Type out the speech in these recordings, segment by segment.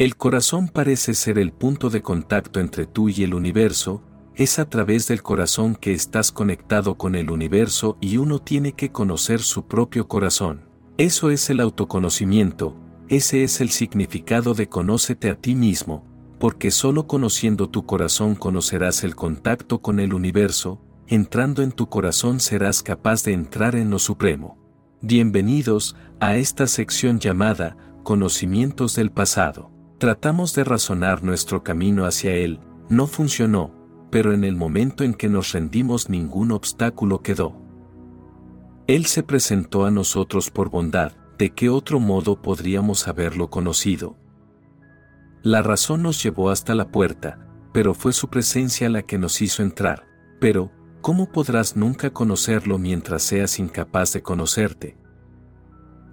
El corazón parece ser el punto de contacto entre tú y el universo, es a través del corazón que estás conectado con el universo y uno tiene que conocer su propio corazón. Eso es el autoconocimiento, ese es el significado de conócete a ti mismo, porque solo conociendo tu corazón conocerás el contacto con el universo, entrando en tu corazón serás capaz de entrar en lo supremo. Bienvenidos a esta sección llamada Conocimientos del pasado. Tratamos de razonar nuestro camino hacia él, no funcionó, pero en el momento en que nos rendimos ningún obstáculo quedó. Él se presentó a nosotros por bondad, ¿de qué otro modo podríamos haberlo conocido? La razón nos llevó hasta la puerta, pero fue su presencia la que nos hizo entrar. Pero, ¿cómo podrás nunca conocerlo mientras seas incapaz de conocerte?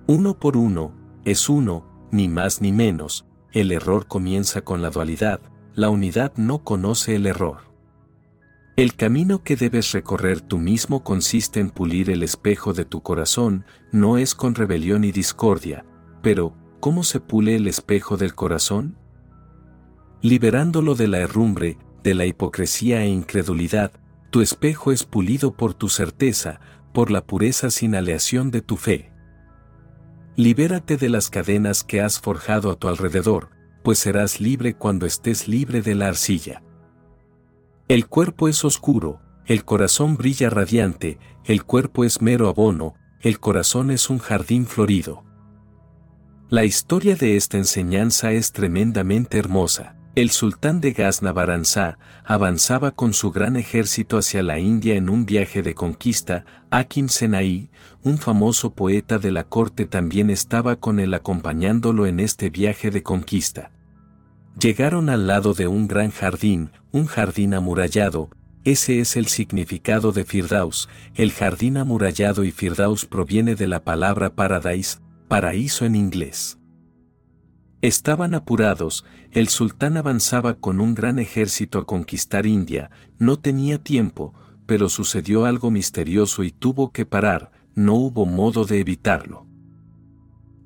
Uno por uno, es uno, ni más ni menos, el error comienza con la dualidad, la unidad no conoce el error. El camino que debes recorrer tú mismo consiste en pulir el espejo de tu corazón, no es con rebelión y discordia, pero, ¿cómo se pule el espejo del corazón? Liberándolo de la herrumbre, de la hipocresía e incredulidad, tu espejo es pulido por tu certeza, por la pureza sin aleación de tu fe. Libérate de las cadenas que has forjado a tu alrededor, pues serás libre cuando estés libre de la arcilla. El cuerpo es oscuro, el corazón brilla radiante, el cuerpo es mero abono, el corazón es un jardín florido. La historia de esta enseñanza es tremendamente hermosa. El sultán de Ghazna Baranzá avanzaba con su gran ejército hacia la India en un viaje de conquista. Akin Senai, un famoso poeta de la corte, también estaba con él acompañándolo en este viaje de conquista. Llegaron al lado de un gran jardín, un jardín amurallado, ese es el significado de Firdaus, el jardín amurallado y Firdaus proviene de la palabra paradise, paraíso en inglés. Estaban apurados, el sultán avanzaba con un gran ejército a conquistar India, no tenía tiempo, pero sucedió algo misterioso y tuvo que parar, no hubo modo de evitarlo.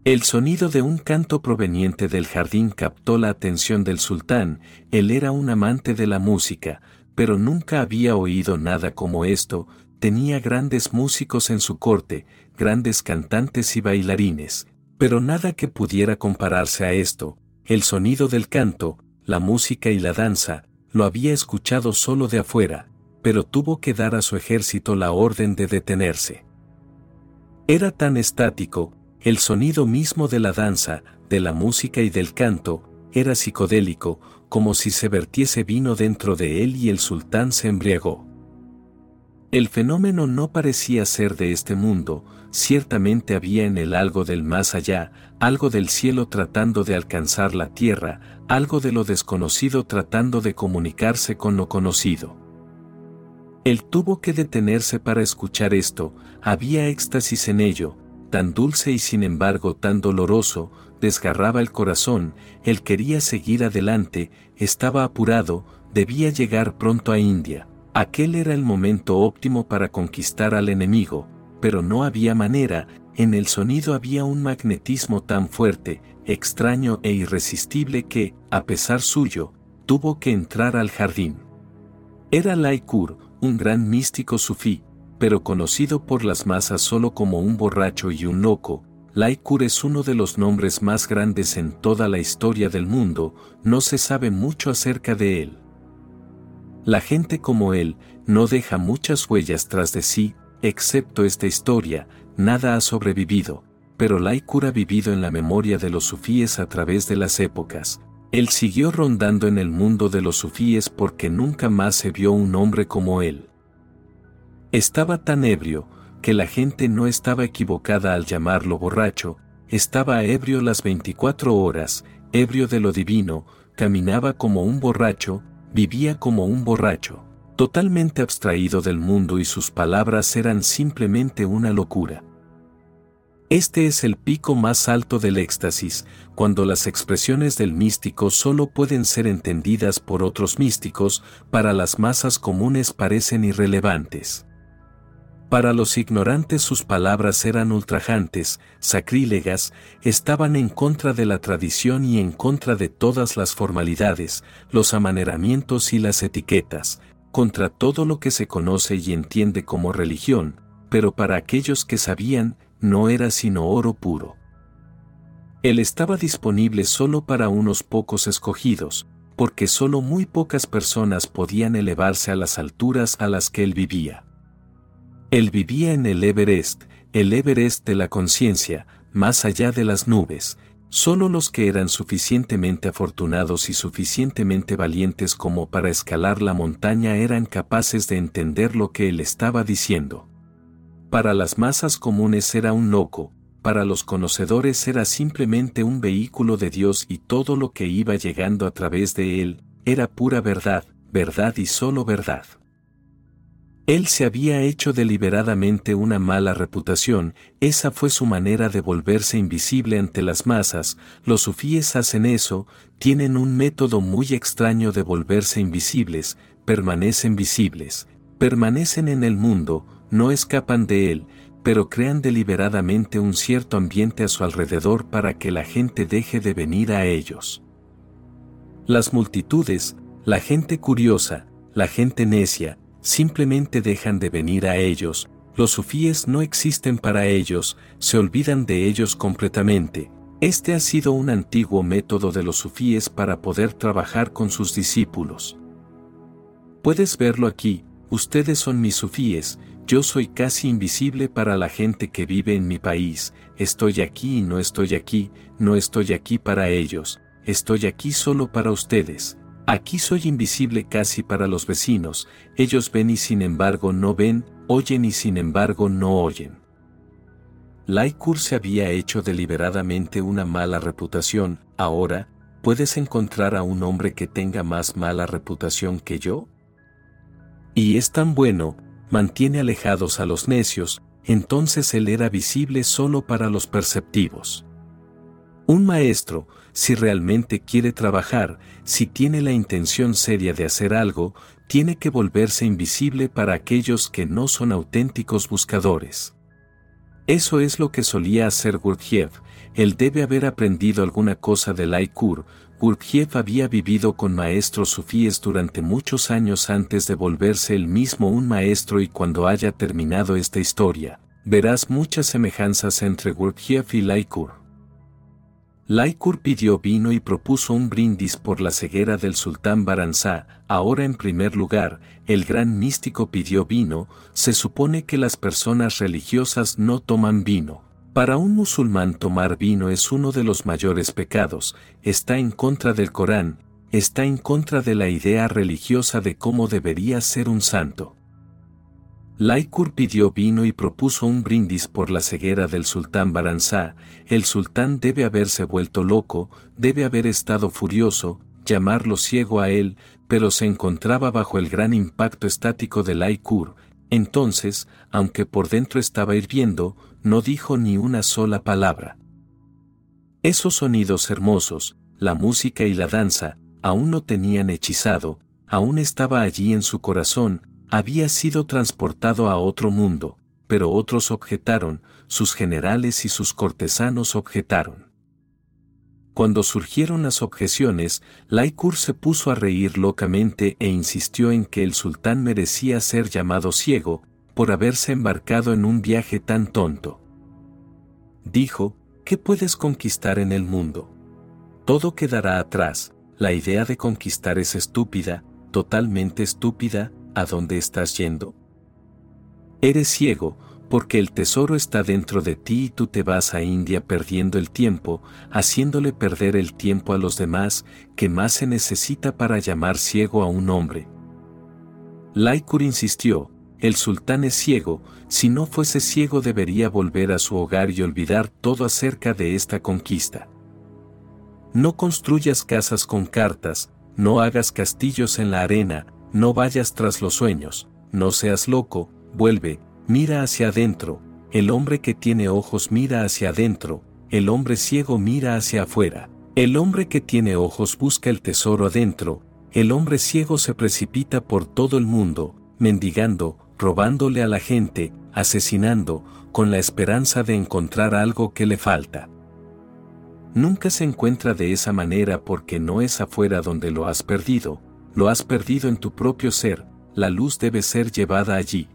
El sonido de un canto proveniente del jardín captó la atención del sultán, él era un amante de la música, pero nunca había oído nada como esto, tenía grandes músicos en su corte, grandes cantantes y bailarines, pero nada que pudiera compararse a esto, el sonido del canto, la música y la danza, lo había escuchado solo de afuera, pero tuvo que dar a su ejército la orden de detenerse. Era tan estático, el sonido mismo de la danza, de la música y del canto, era psicodélico, como si se vertiese vino dentro de él y el sultán se embriagó. El fenómeno no parecía ser de este mundo, ciertamente había en él algo del más allá, algo del cielo tratando de alcanzar la tierra, algo de lo desconocido tratando de comunicarse con lo conocido. Él tuvo que detenerse para escuchar esto, había éxtasis en ello, tan dulce y sin embargo tan doloroso, desgarraba el corazón, él quería seguir adelante, estaba apurado, debía llegar pronto a India. Aquel era el momento óptimo para conquistar al enemigo, pero no había manera, en el sonido había un magnetismo tan fuerte, extraño e irresistible que, a pesar suyo, tuvo que entrar al jardín. Era Laikur, un gran místico sufí, pero conocido por las masas solo como un borracho y un loco, Laikur es uno de los nombres más grandes en toda la historia del mundo, no se sabe mucho acerca de él. La gente como él no deja muchas huellas tras de sí, excepto esta historia, nada ha sobrevivido, pero Laikur ha vivido en la memoria de los sufíes a través de las épocas. Él siguió rondando en el mundo de los sufíes porque nunca más se vio un hombre como él. Estaba tan ebrio, que la gente no estaba equivocada al llamarlo borracho, estaba ebrio las 24 horas, ebrio de lo divino, caminaba como un borracho, vivía como un borracho, totalmente abstraído del mundo y sus palabras eran simplemente una locura. Este es el pico más alto del éxtasis, cuando las expresiones del místico solo pueden ser entendidas por otros místicos, para las masas comunes parecen irrelevantes. Para los ignorantes sus palabras eran ultrajantes, sacrílegas, estaban en contra de la tradición y en contra de todas las formalidades, los amaneramientos y las etiquetas, contra todo lo que se conoce y entiende como religión, pero para aquellos que sabían, no era sino oro puro. Él estaba disponible solo para unos pocos escogidos, porque solo muy pocas personas podían elevarse a las alturas a las que él vivía. Él vivía en el Everest, el Everest de la conciencia, más allá de las nubes. Solo los que eran suficientemente afortunados y suficientemente valientes como para escalar la montaña eran capaces de entender lo que él estaba diciendo. Para las masas comunes era un loco, para los conocedores era simplemente un vehículo de Dios y todo lo que iba llegando a través de él, era pura verdad, verdad y solo verdad. Él se había hecho deliberadamente una mala reputación, esa fue su manera de volverse invisible ante las masas, los sufíes hacen eso, tienen un método muy extraño de volverse invisibles, permanecen visibles, permanecen en el mundo, no escapan de él, pero crean deliberadamente un cierto ambiente a su alrededor para que la gente deje de venir a ellos. Las multitudes, la gente curiosa, la gente necia, simplemente dejan de venir a ellos, los sufíes no existen para ellos, se olvidan de ellos completamente. Este ha sido un antiguo método de los sufíes para poder trabajar con sus discípulos. Puedes verlo aquí, ustedes son mis sufíes, yo soy casi invisible para la gente que vive en mi país, estoy aquí y no estoy aquí, no estoy aquí para ellos, estoy aquí solo para ustedes, Aquí soy invisible casi para los vecinos, ellos ven y sin embargo no ven, oyen y sin embargo no oyen. Laikur se había hecho deliberadamente una mala reputación, ahora, ¿puedes encontrar a un hombre que tenga más mala reputación que yo? Y es tan bueno, mantiene alejados a los necios, entonces él era visible solo para los perceptivos. Un maestro, si realmente quiere trabajar, si tiene la intención seria de hacer algo, tiene que volverse invisible para aquellos que no son auténticos buscadores. Eso es lo que solía hacer Gurdjieff, él debe haber aprendido alguna cosa de Laikur, Gurdjieff había vivido con maestros sufíes durante muchos años antes de volverse él mismo un maestro y cuando haya terminado esta historia, verás muchas semejanzas entre Gurdjieff y Laikur. Laikur pidió vino y propuso un brindis por la ceguera del sultán Baranzá. Ahora en primer lugar, el gran místico pidió vino, se supone que las personas religiosas no toman vino. Para un musulmán tomar vino es uno de los mayores pecados, está en contra del Corán, está en contra de la idea religiosa de cómo debería ser un santo. Laikur pidió vino y propuso un brindis por la ceguera del sultán Baranzá, el sultán debe haberse vuelto loco, debe haber estado furioso, llamarlo ciego a él, pero se encontraba bajo el gran impacto estático de Laikur, entonces, aunque por dentro estaba hirviendo, no dijo ni una sola palabra. Esos sonidos hermosos, la música y la danza, aún no tenían hechizado, aún estaba allí en su corazón, había sido transportado a otro mundo, pero otros objetaron, sus generales y sus cortesanos objetaron. Cuando surgieron las objeciones, Laikur se puso a reír locamente e insistió en que el sultán merecía ser llamado ciego, por haberse embarcado en un viaje tan tonto. Dijo, ¿qué puedes conquistar en el mundo? Todo quedará atrás, la idea de conquistar es estúpida, totalmente estúpida, ¿A dónde estás yendo? Eres ciego, porque el tesoro está dentro de ti y tú te vas a India perdiendo el tiempo, haciéndole perder el tiempo a los demás, que más se necesita para llamar ciego a un hombre. Laikur insistió, el sultán es ciego, si no fuese ciego debería volver a su hogar y olvidar todo acerca de esta conquista. No construyas casas con cartas, no hagas castillos en la arena, no vayas tras los sueños, no seas loco, vuelve, mira hacia adentro, el hombre que tiene ojos mira hacia adentro, el hombre ciego mira hacia afuera, el hombre que tiene ojos busca el tesoro adentro, el hombre ciego se precipita por todo el mundo, mendigando, robándole a la gente, asesinando, con la esperanza de encontrar algo que le falta. Nunca se encuentra de esa manera porque no es afuera donde lo has perdido, lo has perdido en tu propio ser, la luz debe ser llevada allí.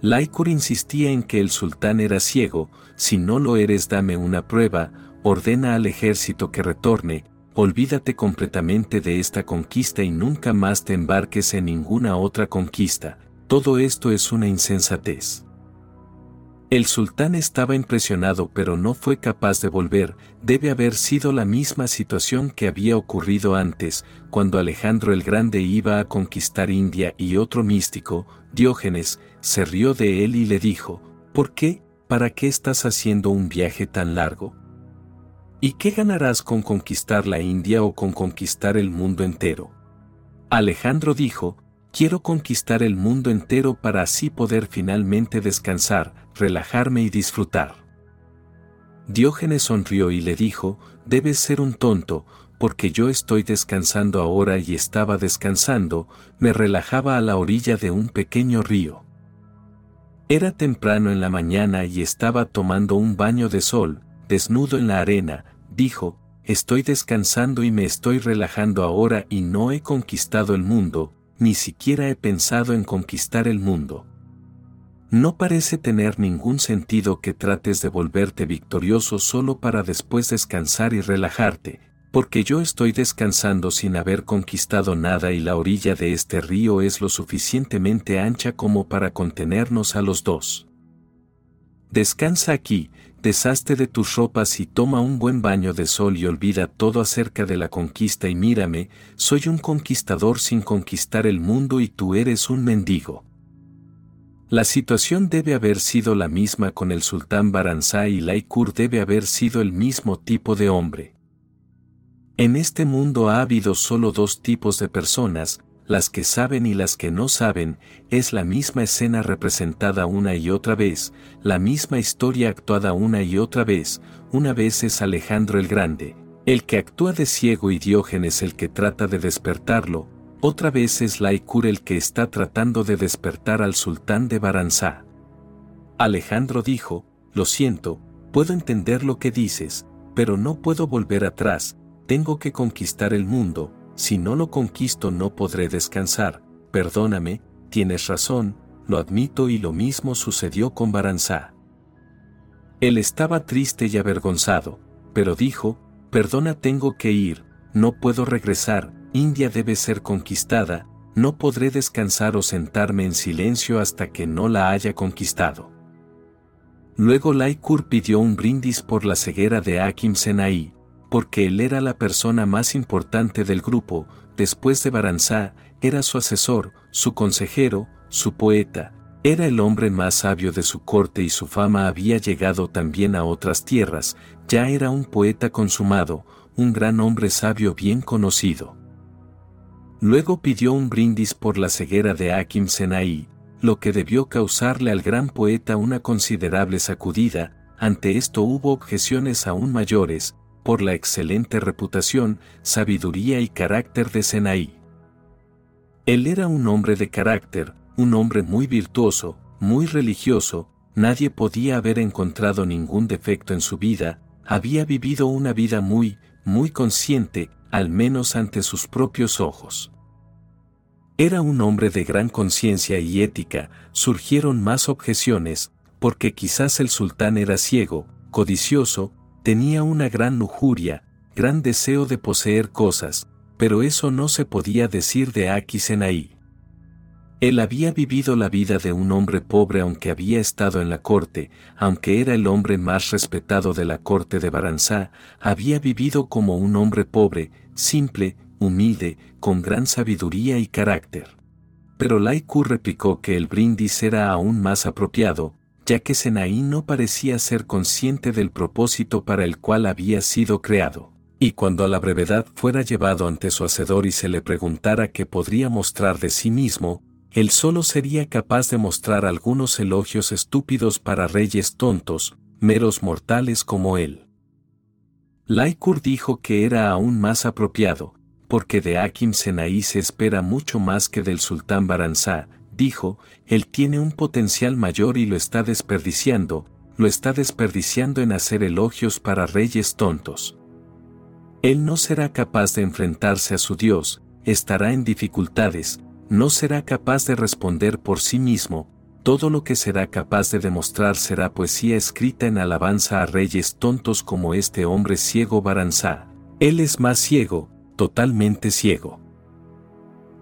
Laikur insistía en que el sultán era ciego, si no lo eres dame una prueba, ordena al ejército que retorne, olvídate completamente de esta conquista y nunca más te embarques en ninguna otra conquista, todo esto es una insensatez. El sultán estaba impresionado pero no fue capaz de volver, debe haber sido la misma situación que había ocurrido antes, cuando Alejandro el Grande iba a conquistar India y otro místico, Diógenes, se rió de él y le dijo, ¿por qué? ¿Para qué estás haciendo un viaje tan largo? ¿Y qué ganarás con conquistar la India o con conquistar el mundo entero? Alejandro dijo, quiero conquistar el mundo entero para así poder finalmente descansar, relajarme y disfrutar. Diógenes sonrió y le dijo, debes ser un tonto, porque yo estoy descansando ahora y estaba descansando, me relajaba a la orilla de un pequeño río. Era temprano en la mañana y estaba tomando un baño de sol, desnudo en la arena, dijo, estoy descansando y me estoy relajando ahora y no he conquistado el mundo, ni siquiera he pensado en conquistar el mundo. No parece tener ningún sentido que trates de volverte victorioso solo para después descansar y relajarte, porque yo estoy descansando sin haber conquistado nada y la orilla de este río es lo suficientemente ancha como para contenernos a los dos. Descansa aquí, deshazte de tus ropas y toma un buen baño de sol y olvida todo acerca de la conquista y mírame, soy un conquistador sin conquistar el mundo y tú eres un mendigo. La situación debe haber sido la misma con el sultán Baranzá y Laikur debe haber sido el mismo tipo de hombre. En este mundo ha habido solo dos tipos de personas, las que saben y las que no saben, es la misma escena representada una y otra vez, la misma historia actuada una y otra vez, una vez es Alejandro el Grande, el que actúa de ciego y Diógenes el que trata de despertarlo, otra vez es Laikur el que está tratando de despertar al sultán de Baranzá. Alejandro dijo, lo siento, puedo entender lo que dices, pero no puedo volver atrás, tengo que conquistar el mundo, si no lo conquisto no podré descansar, perdóname, tienes razón, lo admito y lo mismo sucedió con Baranzá. Él estaba triste y avergonzado, pero dijo, perdona tengo que ir, no puedo regresar, India debe ser conquistada, no podré descansar o sentarme en silencio hasta que no la haya conquistado. Luego Laikur pidió un brindis por la ceguera de Akim Senai, porque él era la persona más importante del grupo, después de Baranzá, era su asesor, su consejero, su poeta, era el hombre más sabio de su corte y su fama había llegado también a otras tierras, ya era un poeta consumado, un gran hombre sabio bien conocido. Luego pidió un brindis por la ceguera de Akim Senai, lo que debió causarle al gran poeta una considerable sacudida, ante esto hubo objeciones aún mayores, por la excelente reputación, sabiduría y carácter de Senai. Él era un hombre de carácter, un hombre muy virtuoso, muy religioso, nadie podía haber encontrado ningún defecto en su vida, había vivido una vida muy, muy consciente, al menos ante sus propios ojos. Era un hombre de gran conciencia y ética, surgieron más objeciones, porque quizás el sultán era ciego, codicioso, tenía una gran lujuria, gran deseo de poseer cosas, pero eso no se podía decir de Akisenaí. Él había vivido la vida de un hombre pobre aunque había estado en la corte, aunque era el hombre más respetado de la corte de Baranzá, había vivido como un hombre pobre, simple, humilde, con gran sabiduría y carácter. Pero Laiku replicó que el brindis era aún más apropiado, ya que Senaí no parecía ser consciente del propósito para el cual había sido creado. Y cuando a la brevedad fuera llevado ante su hacedor y se le preguntara qué podría mostrar de sí mismo, él solo sería capaz de mostrar algunos elogios estúpidos para reyes tontos, meros mortales como él. Laikur dijo que era aún más apropiado, porque de Akim Senaí se espera mucho más que del sultán Baranzá, dijo, él tiene un potencial mayor y lo está desperdiciando, lo está desperdiciando en hacer elogios para reyes tontos. Él no será capaz de enfrentarse a su Dios, estará en dificultades, no será capaz de responder por sí mismo, todo lo que será capaz de demostrar será poesía escrita en alabanza a reyes tontos como este hombre ciego Baranzá. Él es más ciego, totalmente ciego.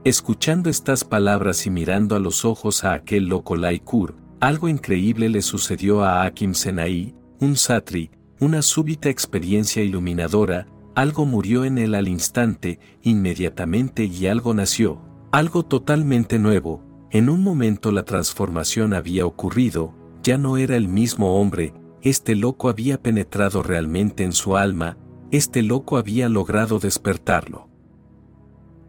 Escuchando estas palabras y mirando a los ojos a aquel loco Laikur, algo increíble le sucedió a Akim Senai, un satri, una súbita experiencia iluminadora, algo murió en él al instante, inmediatamente y algo nació, algo totalmente nuevo, en un momento la transformación había ocurrido, ya no era el mismo hombre, este loco había penetrado realmente en su alma, este loco había logrado despertarlo.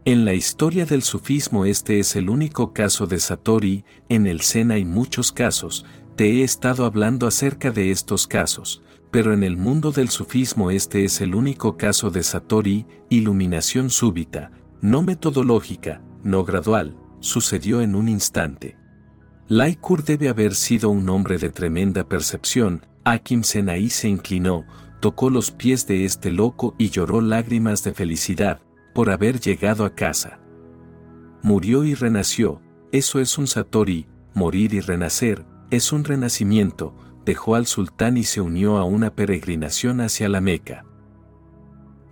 En la historia del sufismo este es el único caso de Satori, en el Zen hay muchos casos, te he estado hablando acerca de estos casos, pero en el mundo del sufismo este es el único caso de Satori, iluminación súbita, no metodológica, no gradual, sucedió en un instante. Laikur debe haber sido un hombre de tremenda percepción, Akim Senai se inclinó, tocó los pies de este loco y lloró lágrimas de felicidad, por haber llegado a casa. Murió y renació, eso es un Satori, morir y renacer, es un renacimiento, dejó al sultán y se unió a una peregrinación hacia la Meca.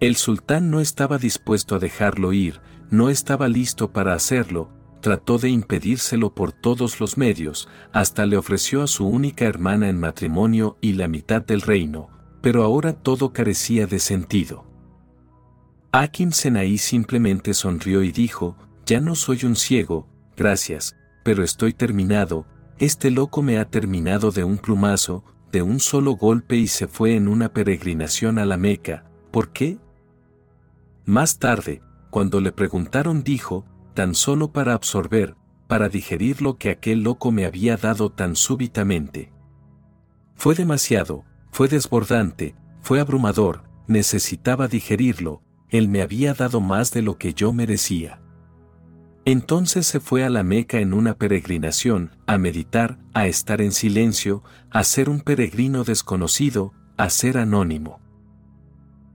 El sultán no estaba dispuesto a dejarlo ir, no estaba listo para hacerlo, trató de impedírselo por todos los medios, hasta le ofreció a su única hermana en matrimonio y la mitad del reino, pero ahora todo carecía de sentido. Akim Senai simplemente sonrió y dijo, ya no soy un ciego, gracias, pero estoy terminado, este loco me ha terminado de un plumazo, de un solo golpe y se fue en una peregrinación a la Meca, ¿por qué? Más tarde, cuando le preguntaron dijo, tan solo para absorber, para digerir lo que aquel loco me había dado tan súbitamente. Fue demasiado, fue desbordante, fue abrumador, necesitaba digerirlo, él me había dado más de lo que yo merecía. Entonces se fue a la Meca en una peregrinación, a meditar, a estar en silencio, a ser un peregrino desconocido, a ser anónimo.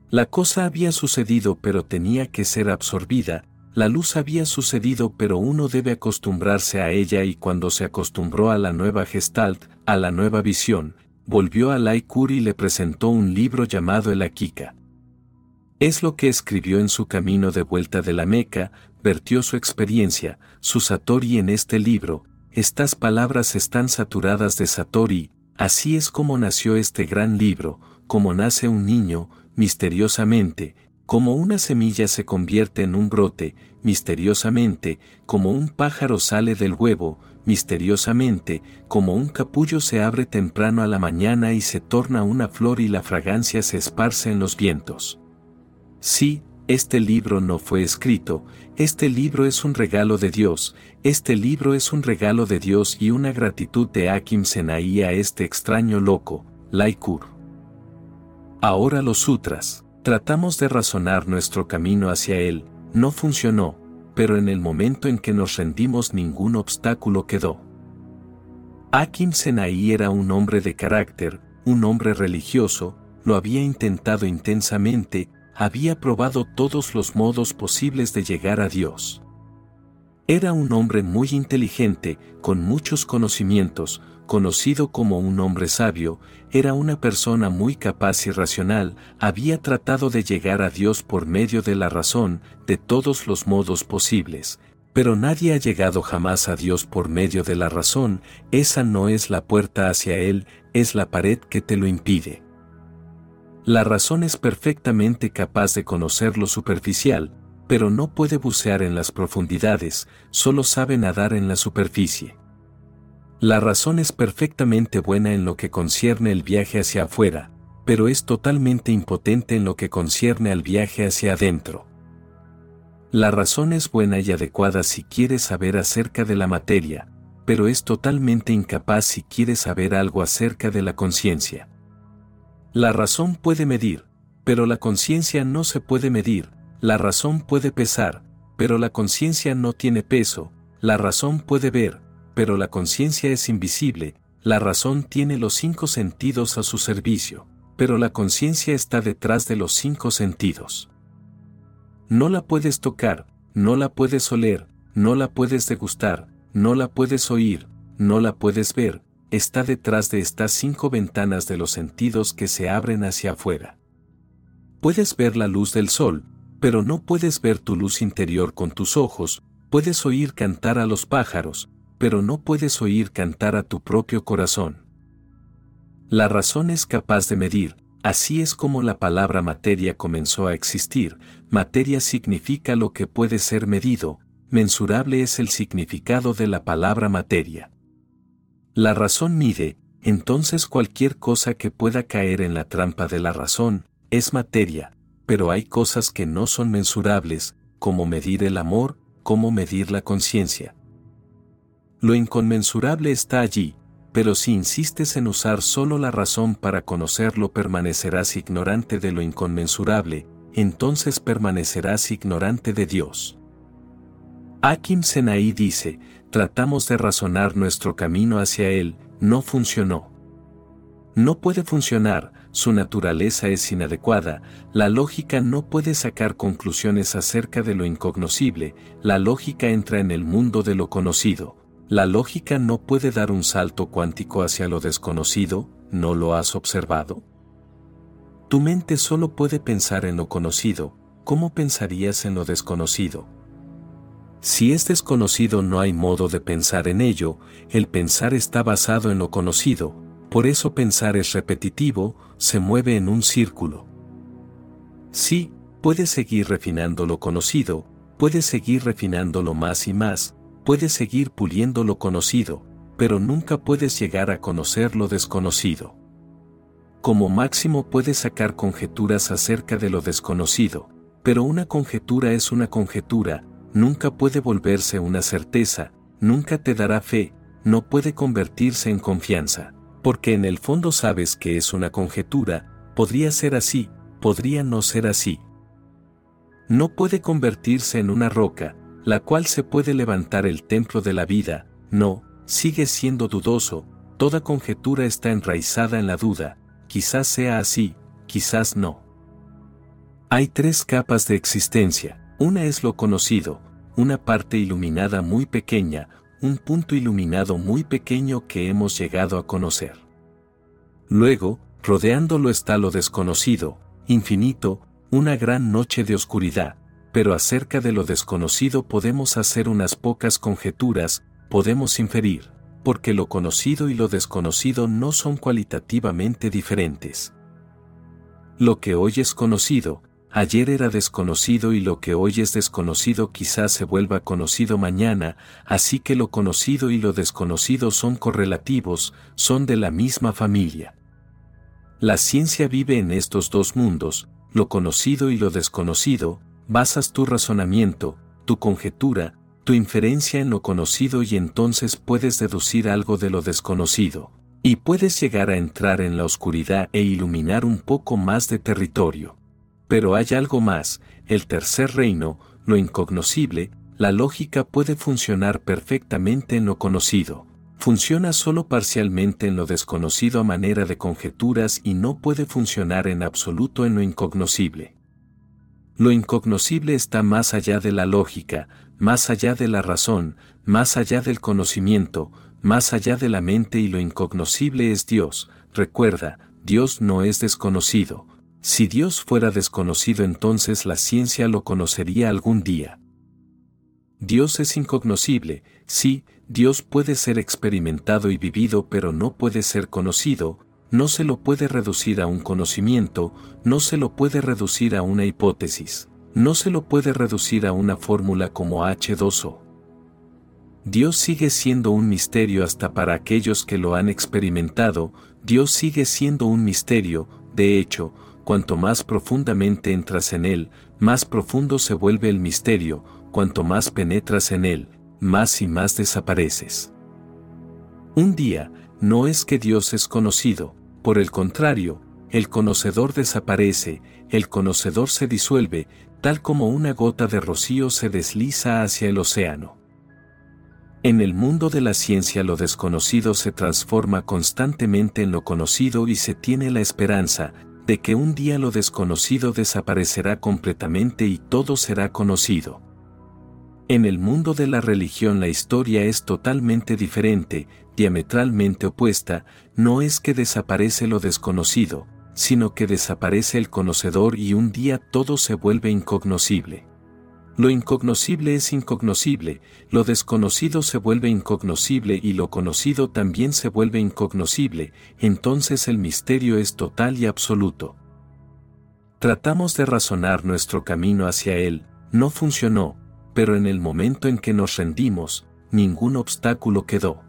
La cosa había sucedido pero tenía que ser absorbida, la luz había sucedido pero uno debe acostumbrarse a ella y cuando se acostumbró a la nueva gestalt, a la nueva visión, volvió a Laikur y le presentó un libro llamado El Akika. Es lo que escribió en su camino de vuelta de la Meca, vertió su experiencia, su Satori en este libro, estas palabras están saturadas de Satori, así es como nació este gran libro, como nace un niño, misteriosamente, como una semilla se convierte en un brote, misteriosamente, como un pájaro sale del huevo, misteriosamente, como un capullo se abre temprano a la mañana y se torna una flor y la fragancia se esparce en los vientos. Sí, este libro no fue escrito, este libro es un regalo de Dios, este libro es un regalo de Dios y una gratitud de Akim Senai a este extraño loco, Laikur. Ahora los sutras, tratamos de razonar nuestro camino hacia él, no funcionó, pero en el momento en que nos rendimos ningún obstáculo quedó. Akim Senai era un hombre de carácter, un hombre religioso, lo había intentado intensamente, había probado todos los modos posibles de llegar a Dios. Era un hombre muy inteligente, con muchos conocimientos, conocido como un hombre sabio, era una persona muy capaz y racional, había tratado de llegar a Dios por medio de la razón, de todos los modos posibles. Pero nadie ha llegado jamás a Dios por medio de la razón, esa no es la puerta hacia Él, es la pared que te lo impide. La razón es perfectamente capaz de conocer lo superficial, pero no puede bucear en las profundidades, solo sabe nadar en la superficie. La razón es perfectamente buena en lo que concierne el viaje hacia afuera, pero es totalmente impotente en lo que concierne al viaje hacia adentro. La razón es buena y adecuada si quiere saber acerca de la materia, pero es totalmente incapaz si quiere saber algo acerca de la conciencia. La razón puede medir, pero la conciencia no se puede medir, la razón puede pesar, pero la conciencia no tiene peso, la razón puede ver, pero la conciencia es invisible, la razón tiene los cinco sentidos a su servicio, pero la conciencia está detrás de los cinco sentidos. No la puedes tocar, no la puedes oler, no la puedes degustar, no la puedes oír, no la puedes ver, está detrás de estas cinco ventanas de los sentidos que se abren hacia afuera. Puedes ver la luz del sol, pero no puedes ver tu luz interior con tus ojos, puedes oír cantar a los pájaros, pero no puedes oír cantar a tu propio corazón. La razón es capaz de medir, así es como la palabra materia comenzó a existir, materia significa lo que puede ser medido, mensurable es el significado de la palabra materia. La razón mide, entonces cualquier cosa que pueda caer en la trampa de la razón, es materia, pero hay cosas que no son mensurables, como medir el amor, como medir la conciencia. Lo inconmensurable está allí, pero si insistes en usar solo la razón para conocerlo permanecerás ignorante de lo inconmensurable, entonces permanecerás ignorante de Dios. Akim Senaí dice, tratamos de razonar nuestro camino hacia Él, no funcionó. No puede funcionar, su naturaleza es inadecuada, la lógica no puede sacar conclusiones acerca de lo incognoscible, la lógica entra en el mundo de lo conocido. La lógica no puede dar un salto cuántico hacia lo desconocido, ¿no lo has observado? Tu mente solo puede pensar en lo conocido, ¿cómo pensarías en lo desconocido? Si es desconocido no hay modo de pensar en ello, el pensar está basado en lo conocido, por eso pensar es repetitivo, se mueve en un círculo. Sí, puedes seguir refinando lo conocido, puedes seguir refinándolo más y más, puedes seguir puliendo lo conocido, pero nunca puedes llegar a conocer lo desconocido. Como máximo puedes sacar conjeturas acerca de lo desconocido, pero una conjetura es una conjetura, nunca puede volverse una certeza, nunca te dará fe, no puede convertirse en confianza, porque en el fondo sabes que es una conjetura, podría ser así, podría no ser así. No puede convertirse en una roca, la cual se puede levantar el templo de la vida, no, sigue siendo dudoso, toda conjetura está enraizada en la duda, quizás sea así, quizás no. Hay tres capas de existencia, una es lo conocido, una parte iluminada muy pequeña, un punto iluminado muy pequeño que hemos llegado a conocer. Luego, rodeándolo está lo desconocido, infinito, una gran noche de oscuridad, pero acerca de lo desconocido podemos hacer unas pocas conjeturas, podemos inferir, porque lo conocido y lo desconocido no son cualitativamente diferentes. Lo que hoy es conocido, Ayer era desconocido y lo que hoy es desconocido quizás se vuelva conocido mañana, así que lo conocido y lo desconocido son correlativos, son de la misma familia. La ciencia vive en estos dos mundos, lo conocido y lo desconocido, basas tu razonamiento, tu conjetura, tu inferencia en lo conocido y entonces puedes deducir algo de lo desconocido, y puedes llegar a entrar en la oscuridad e iluminar un poco más de territorio. Pero hay algo más, el tercer reino, lo incognoscible, la lógica puede funcionar perfectamente en lo conocido. Funciona solo parcialmente en lo desconocido a manera de conjeturas y no puede funcionar en absoluto en lo incognoscible. Lo incognoscible está más allá de la lógica, más allá de la razón, más allá del conocimiento, más allá de la mente y lo incognoscible es Dios. Recuerda, Dios no es desconocido, si Dios fuera desconocido entonces la ciencia lo conocería algún día. Dios es incognoscible, sí, Dios puede ser experimentado y vivido pero no puede ser conocido, no se lo puede reducir a un conocimiento, no se lo puede reducir a una hipótesis, no se lo puede reducir a una fórmula como H2O. Dios sigue siendo un misterio hasta para aquellos que lo han experimentado, Dios sigue siendo un misterio, de hecho, cuanto más profundamente entras en él, más profundo se vuelve el misterio, cuanto más penetras en él, más y más desapareces. Un día, no es que Dios es conocido, por el contrario, el conocedor desaparece, el conocedor se disuelve, tal como una gota de rocío se desliza hacia el océano. En el mundo de la ciencia lo desconocido se transforma constantemente en lo conocido y se tiene la esperanza de que un día lo desconocido desaparecerá completamente y todo será conocido. En el mundo de la religión la historia es totalmente diferente, diametralmente opuesta, no es que desaparece lo desconocido, sino que desaparece el conocedor y un día todo se vuelve incognoscible. Lo incognoscible es incognoscible, lo desconocido se vuelve incognoscible y lo conocido también se vuelve incognoscible, entonces el misterio es total y absoluto. Tratamos de razonar nuestro camino hacia él, no funcionó, pero en el momento en que nos rendimos, ningún obstáculo quedó.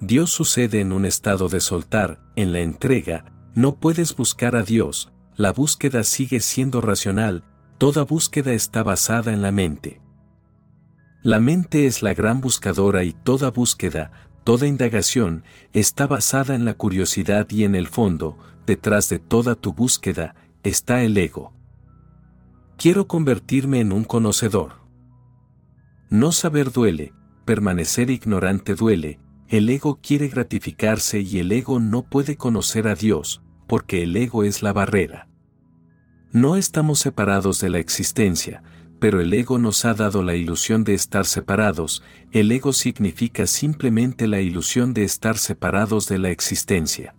Dios sucede en un estado de soltar, en la entrega, no puedes buscar a Dios, la búsqueda sigue siendo racional, toda búsqueda está basada en la mente. La mente es la gran buscadora y toda búsqueda, toda indagación, está basada en la curiosidad y en el fondo, detrás de toda tu búsqueda, está el ego. Quiero convertirme en un conocedor. No saber duele, permanecer ignorante duele, el ego quiere gratificarse y el ego no puede conocer a Dios, porque el ego es la barrera. No estamos separados de la existencia, pero el ego nos ha dado la ilusión de estar separados, el ego significa simplemente la ilusión de estar separados de la existencia.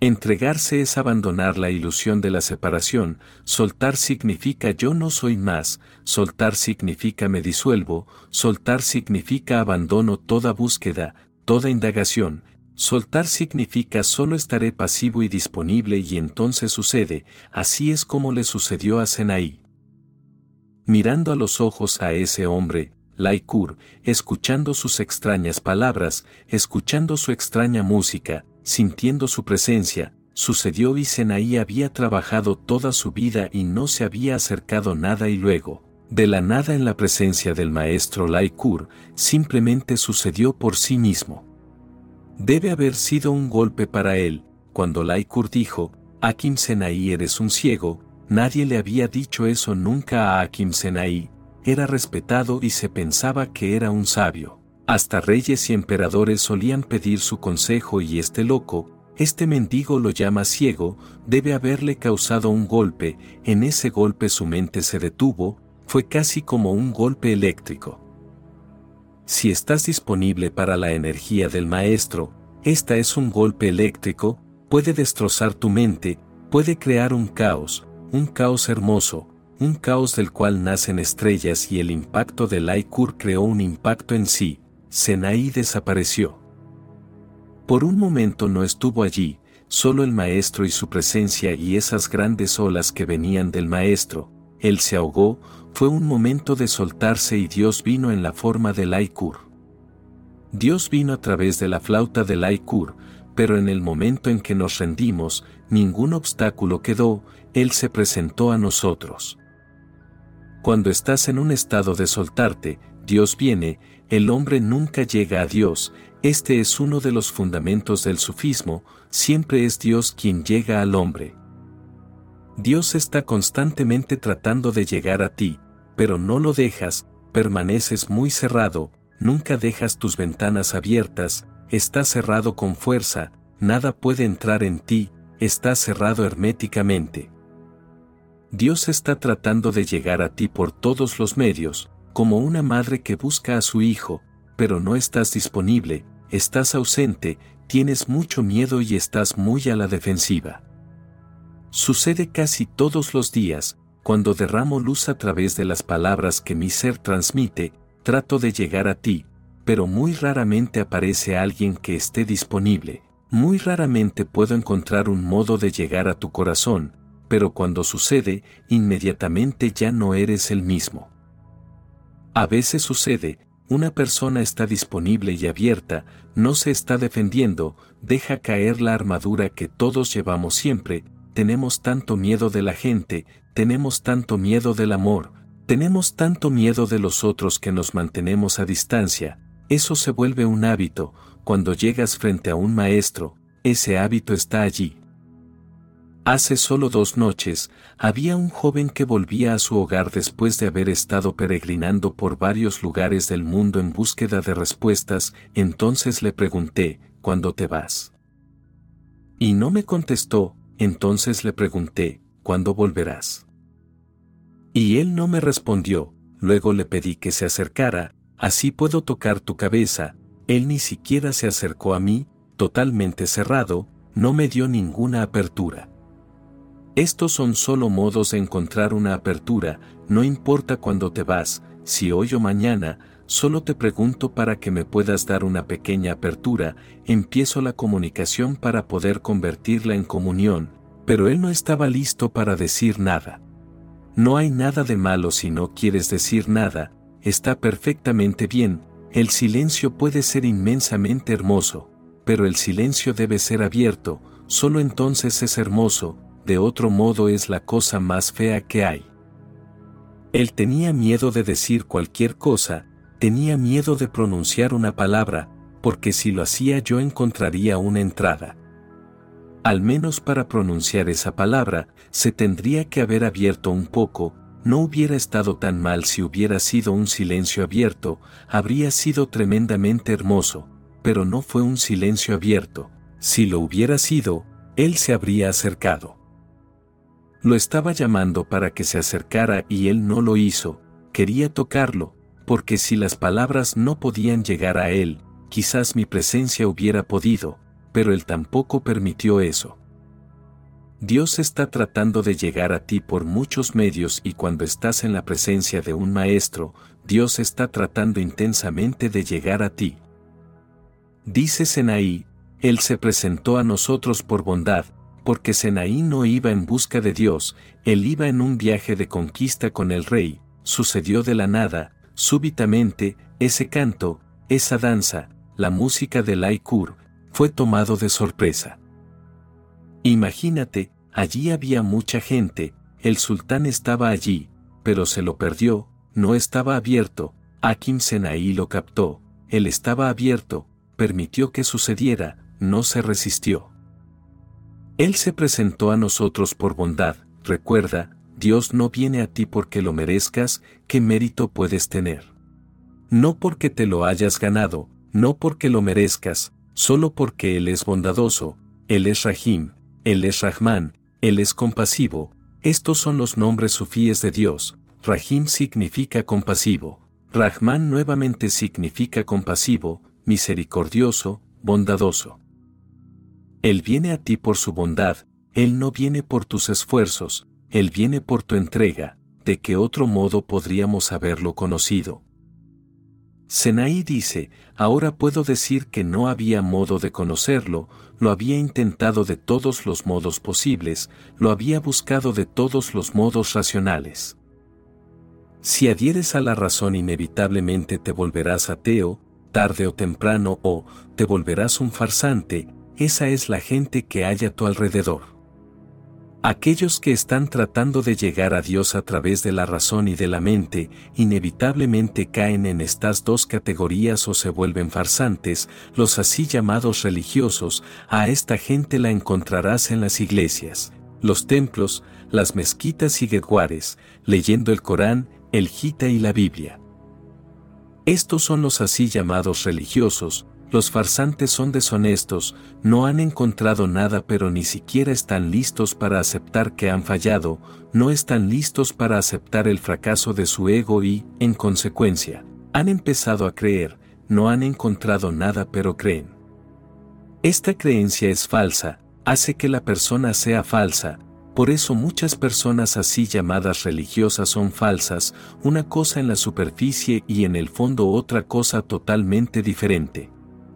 Entregarse es abandonar la ilusión de la separación, soltar significa yo no soy más, soltar significa me disuelvo, soltar significa abandono toda búsqueda, toda indagación, Soltar significa solo estaré pasivo y disponible y entonces sucede, así es como le sucedió a Senaí. Mirando a los ojos a ese hombre, Laikur, escuchando sus extrañas palabras, escuchando su extraña música, sintiendo su presencia, sucedió y Senaí había trabajado toda su vida y no se había acercado nada y luego, de la nada en la presencia del maestro Laikur, simplemente sucedió por sí mismo. Debe haber sido un golpe para él, cuando Laikur dijo, Akim Senai eres un ciego, nadie le había dicho eso nunca a Akim Senai, era respetado y se pensaba que era un sabio. Hasta reyes y emperadores solían pedir su consejo y este loco, este mendigo lo llama ciego, debe haberle causado un golpe, en ese golpe su mente se detuvo, fue casi como un golpe eléctrico. Si estás disponible para la energía del maestro, esta es un golpe eléctrico, puede destrozar tu mente, puede crear un caos, un caos hermoso, un caos del cual nacen estrellas y el impacto del Laikur creó un impacto en sí, Senai desapareció. Por un momento no estuvo allí, solo el maestro y su presencia y esas grandes olas que venían del maestro, él se ahogó, fue un momento de soltarse y Dios vino en la forma del Aikur. Dios vino a través de la flauta del Aikur, pero en el momento en que nos rendimos, ningún obstáculo quedó, Él se presentó a nosotros. Cuando estás en un estado de soltarte, Dios viene, el hombre nunca llega a Dios, este es uno de los fundamentos del sufismo, siempre es Dios quien llega al hombre. Dios está constantemente tratando de llegar a ti, pero no lo dejas, permaneces muy cerrado, nunca dejas tus ventanas abiertas, estás cerrado con fuerza, nada puede entrar en ti, estás cerrado herméticamente. Dios está tratando de llegar a ti por todos los medios, como una madre que busca a su hijo, pero no estás disponible, estás ausente, tienes mucho miedo y estás muy a la defensiva. Sucede casi todos los días, cuando derramo luz a través de las palabras que mi ser transmite, trato de llegar a ti, pero muy raramente aparece alguien que esté disponible, muy raramente puedo encontrar un modo de llegar a tu corazón, pero cuando sucede, inmediatamente ya no eres el mismo. A veces sucede, una persona está disponible y abierta, no se está defendiendo, deja caer la armadura que todos llevamos siempre, tenemos tanto miedo de la gente, tenemos tanto miedo del amor, tenemos tanto miedo de los otros que nos mantenemos a distancia, eso se vuelve un hábito, cuando llegas frente a un maestro, ese hábito está allí. Hace solo dos noches, había un joven que volvía a su hogar después de haber estado peregrinando por varios lugares del mundo en búsqueda de respuestas, entonces le pregunté, ¿cuándo te vas? Y no me contestó, entonces le pregunté, ¿cuándo volverás? Y él no me respondió, luego le pedí que se acercara, así puedo tocar tu cabeza, él ni siquiera se acercó a mí, totalmente cerrado, no me dio ninguna apertura. Estos son solo modos de encontrar una apertura, no importa cuándo te vas, si hoy o mañana, solo te pregunto para que me puedas dar una pequeña apertura, empiezo la comunicación para poder convertirla en comunión, pero él no estaba listo para decir nada. No hay nada de malo si no quieres decir nada, está perfectamente bien, el silencio puede ser inmensamente hermoso, pero el silencio debe ser abierto, solo entonces es hermoso, de otro modo es la cosa más fea que hay. Él tenía miedo de decir cualquier cosa, tenía miedo de pronunciar una palabra, porque si lo hacía yo encontraría una entrada. Al menos para pronunciar esa palabra, se tendría que haber abierto un poco, no hubiera estado tan mal si hubiera sido un silencio abierto, habría sido tremendamente hermoso, pero no fue un silencio abierto, si lo hubiera sido, él se habría acercado. Lo estaba llamando para que se acercara y él no lo hizo, quería tocarlo, porque si las palabras no podían llegar a él, quizás mi presencia hubiera podido, pero él tampoco permitió eso. Dios está tratando de llegar a ti por muchos medios y cuando estás en la presencia de un maestro, Dios está tratando intensamente de llegar a ti. Dice Senaí, Él se presentó a nosotros por bondad, porque Senaí no iba en busca de Dios, él iba en un viaje de conquista con el rey, sucedió de la nada, súbitamente, ese canto, esa danza, la música del Aikur, fue tomado de sorpresa. Imagínate, allí había mucha gente, el sultán estaba allí, pero se lo perdió, no estaba abierto, Akim Senaí lo captó, él estaba abierto, permitió que sucediera, no se resistió. Él se presentó a nosotros por bondad, recuerda, Dios no viene a ti porque lo merezcas, ¿qué mérito puedes tener? No porque te lo hayas ganado, no porque lo merezcas, solo porque Él es bondadoso, Él es Rahim, Él es Rahman, Él es compasivo, estos son los nombres sufíes de Dios, Rahim significa compasivo, Rahman nuevamente significa compasivo, misericordioso, bondadoso. Él viene a ti por su bondad, Él no viene por tus esfuerzos, Él viene por tu entrega, de qué otro modo podríamos haberlo conocido. Senaí dice, ahora puedo decir que no había modo de conocerlo, lo había intentado de todos los modos posibles, lo había buscado de todos los modos racionales. Si adhieres a la razón inevitablemente te volverás ateo, tarde o temprano o te volverás un farsante, esa es la gente que hay a tu alrededor. Aquellos que están tratando de llegar a Dios a través de la razón y de la mente, inevitablemente caen en estas dos categorías o se vuelven farsantes, los así llamados religiosos, a esta gente la encontrarás en las iglesias, los templos, las mezquitas y gueguares, leyendo el Corán, el Gita y la Biblia. Estos son los así llamados religiosos, los farsantes son deshonestos, no han encontrado nada pero ni siquiera están listos para aceptar que han fallado, no están listos para aceptar el fracaso de su ego y, en consecuencia, han empezado a creer, no han encontrado nada pero creen. Esta creencia es falsa, hace que la persona sea falsa, por eso muchas personas así llamadas religiosas son falsas, una cosa en la superficie y en el fondo otra cosa totalmente diferente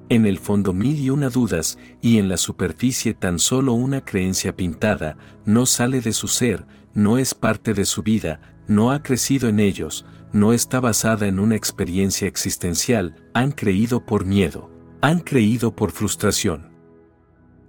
en el fondo mil y una dudas, y en la superficie tan solo una creencia pintada, no sale de su ser, no es parte de su vida, no ha crecido en ellos, no está basada en una experiencia existencial, han creído por miedo, han creído por frustración.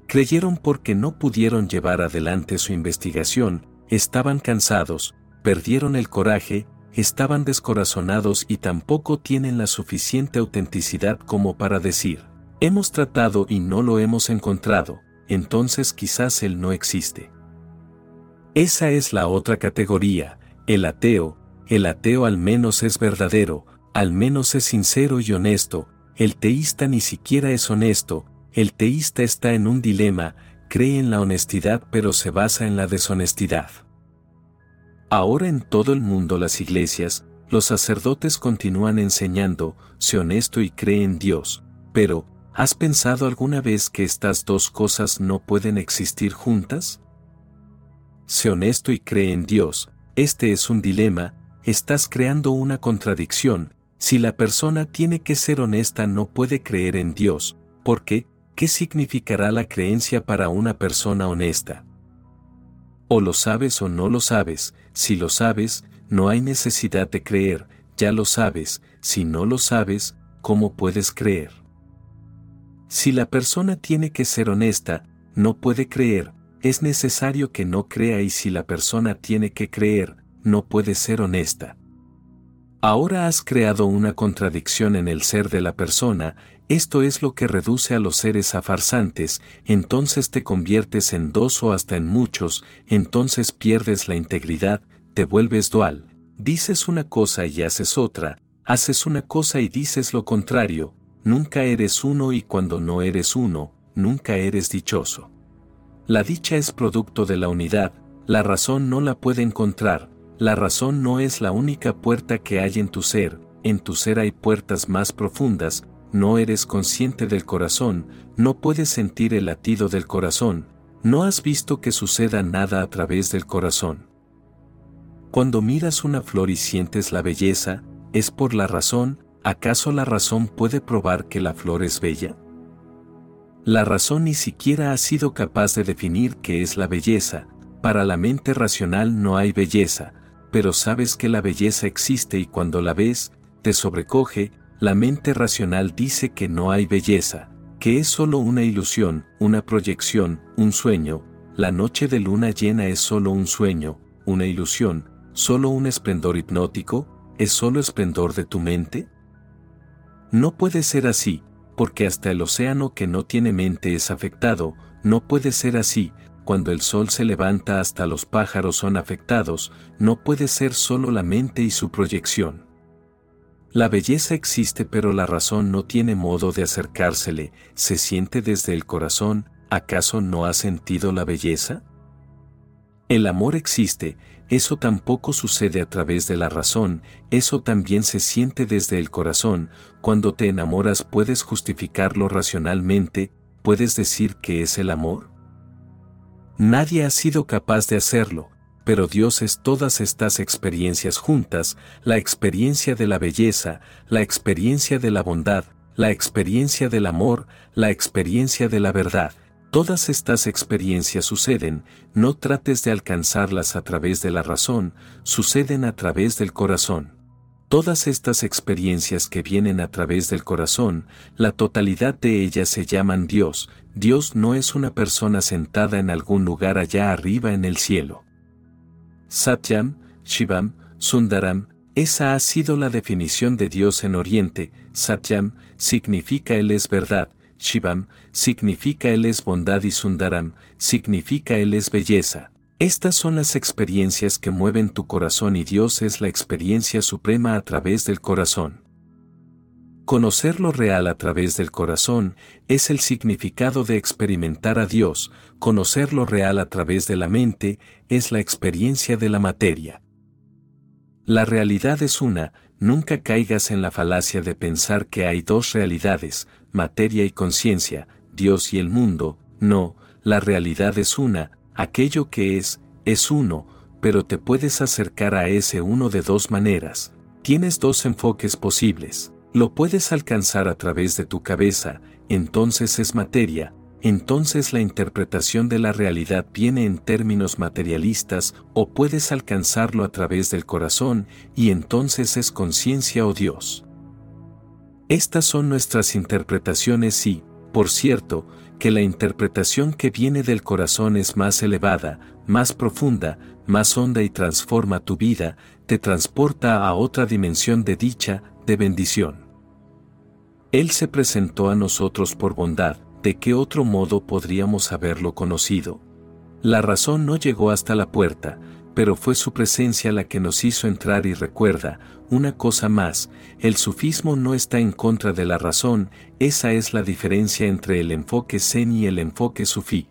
Creyeron porque no pudieron llevar adelante su investigación, estaban cansados, perdieron el coraje, estaban descorazonados y tampoco tienen la suficiente autenticidad como para decir, Hemos tratado y no lo hemos encontrado, entonces quizás Él no existe. Esa es la otra categoría, el ateo, el ateo al menos es verdadero, al menos es sincero y honesto, el teísta ni siquiera es honesto, el teísta está en un dilema, cree en la honestidad pero se basa en la deshonestidad. Ahora en todo el mundo las iglesias, los sacerdotes continúan enseñando, sé honesto y cree en Dios, pero, ¿has pensado alguna vez que estas dos cosas no pueden existir juntas? Sé honesto y cree en Dios, este es un dilema, estás creando una contradicción, si la persona tiene que ser honesta no puede creer en Dios, porque, ¿qué significará la creencia para una persona honesta? O lo sabes o no lo sabes, si lo sabes, no hay necesidad de creer, ya lo sabes, si no lo sabes, ¿cómo puedes creer? Si la persona tiene que ser honesta, no puede creer, es necesario que no crea y si la persona tiene que creer, no puede ser honesta. Ahora has creado una contradicción en el ser de la persona, esto es lo que reduce a los seres a farsantes, entonces te conviertes en dos o hasta en muchos, entonces pierdes la integridad, te vuelves dual, dices una cosa y haces otra, haces una cosa y dices lo contrario, nunca eres uno y cuando no eres uno, nunca eres dichoso. La dicha es producto de la unidad, la razón no la puede encontrar, la razón no es la única puerta que hay en tu ser, en tu ser hay puertas más profundas, no eres consciente del corazón, no puedes sentir el latido del corazón, no has visto que suceda nada a través del corazón. Cuando miras una flor y sientes la belleza, ¿es por la razón? ¿Acaso la razón puede probar que la flor es bella? La razón ni siquiera ha sido capaz de definir qué es la belleza, para la mente racional no hay belleza, pero sabes que la belleza existe y cuando la ves, te sobrecoge, la mente racional dice que no hay belleza, que es solo una ilusión, una proyección, un sueño, la noche de luna llena es solo un sueño, una ilusión, solo un esplendor hipnótico, es solo esplendor de tu mente? No puede ser así, porque hasta el océano que no tiene mente es afectado, no puede ser así, cuando el sol se levanta hasta los pájaros son afectados, no puede ser solo la mente y su proyección. La belleza existe pero la razón no tiene modo de acercársele, se siente desde el corazón, ¿acaso no ha sentido la belleza? El amor existe, eso tampoco sucede a través de la razón, eso también se siente desde el corazón, cuando te enamoras puedes justificarlo racionalmente, puedes decir que es el amor. Nadie ha sido capaz de hacerlo, pero Dios es todas estas experiencias juntas, la experiencia de la belleza, la experiencia de la bondad, la experiencia del amor, la experiencia de la verdad. Todas estas experiencias suceden, no trates de alcanzarlas a través de la razón, suceden a través del corazón. Todas estas experiencias que vienen a través del corazón, la totalidad de ellas se llaman Dios, Dios no es una persona sentada en algún lugar allá arriba en el cielo. Satyam, Shivam, Sundaram, esa ha sido la definición de Dios en Oriente, Satyam significa Él es verdad, Shivam, significa Él es bondad y Sundaram, significa Él es belleza. Estas son las experiencias que mueven tu corazón y Dios es la experiencia suprema a través del corazón. Conocer lo real a través del corazón es el significado de experimentar a Dios, conocer lo real a través de la mente es la experiencia de la materia. La realidad es una, nunca caigas en la falacia de pensar que hay dos realidades, materia y conciencia, Dios y el mundo, no, la realidad es una, aquello que es, es uno, pero te puedes acercar a ese uno de dos maneras. Tienes dos enfoques posibles. Lo puedes alcanzar a través de tu cabeza, entonces es materia, entonces la interpretación de la realidad viene en términos materialistas, o puedes alcanzarlo a través del corazón, y entonces es conciencia o Dios. Estas son nuestras interpretaciones y, por cierto, que la interpretación que viene del corazón es más elevada, más profunda, más honda y transforma tu vida, te transporta a otra dimensión de dicha, de bendición. Él se presentó a nosotros por bondad, ¿de qué otro modo podríamos haberlo conocido? La razón no llegó hasta la puerta, pero fue su presencia la que nos hizo entrar y recuerda, una cosa más, el sufismo no está en contra de la razón, esa es la diferencia entre el enfoque zen y el enfoque sufí.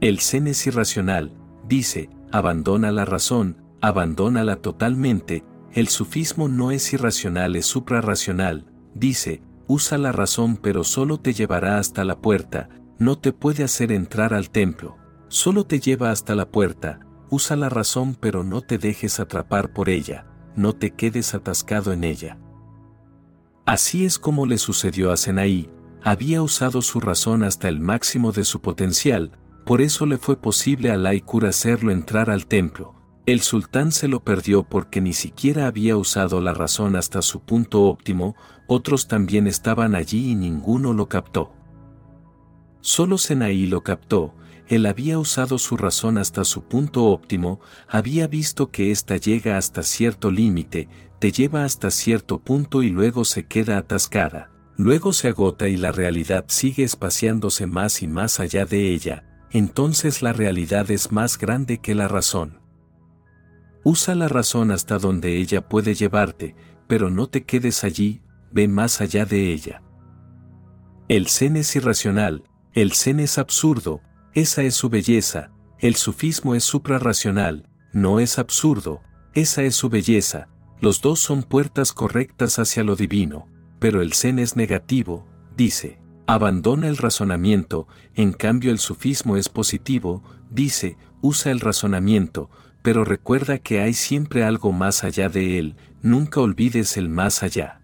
El zen es irracional, dice, abandona la razón, abandónala totalmente, el sufismo no es irracional, es suprarracional, dice, usa la razón pero solo te llevará hasta la puerta, no te puede hacer entrar al templo, solo te lleva hasta la puerta, usa la razón pero no te dejes atrapar por ella, no te quedes atascado en ella. Así es como le sucedió a Senaí, había usado su razón hasta el máximo de su potencial, por eso le fue posible a Laikur hacerlo entrar al templo. El sultán se lo perdió porque ni siquiera había usado la razón hasta su punto óptimo, otros también estaban allí y ninguno lo captó. Solo Senaí lo captó, él había usado su razón hasta su punto óptimo, había visto que ésta llega hasta cierto límite, te lleva hasta cierto punto y luego se queda atascada, luego se agota y la realidad sigue espaciándose más y más allá de ella, entonces la realidad es más grande que la razón. Usa la razón hasta donde ella puede llevarte, pero no te quedes allí, ve más allá de ella. El zen es irracional, el zen es absurdo, esa es su belleza, el sufismo es suprarracional, no es absurdo, esa es su belleza, los dos son puertas correctas hacia lo divino, pero el zen es negativo, dice. Abandona el razonamiento, en cambio el sufismo es positivo, dice, usa el razonamiento, pero recuerda que hay siempre algo más allá de él, nunca olvides el más allá.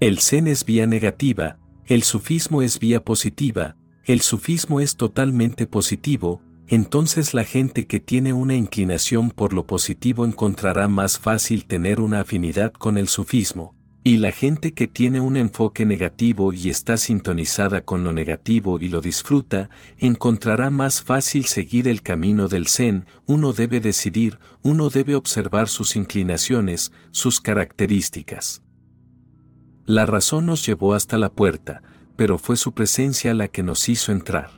El zen es vía negativa, el sufismo es vía positiva, el sufismo es totalmente positivo, entonces la gente que tiene una inclinación por lo positivo encontrará más fácil tener una afinidad con el sufismo, y la gente que tiene un enfoque negativo y está sintonizada con lo negativo y lo disfruta, encontrará más fácil seguir el camino del Zen, uno debe decidir, uno debe observar sus inclinaciones, sus características. La razón nos llevó hasta la puerta, pero fue su presencia la que nos hizo entrar.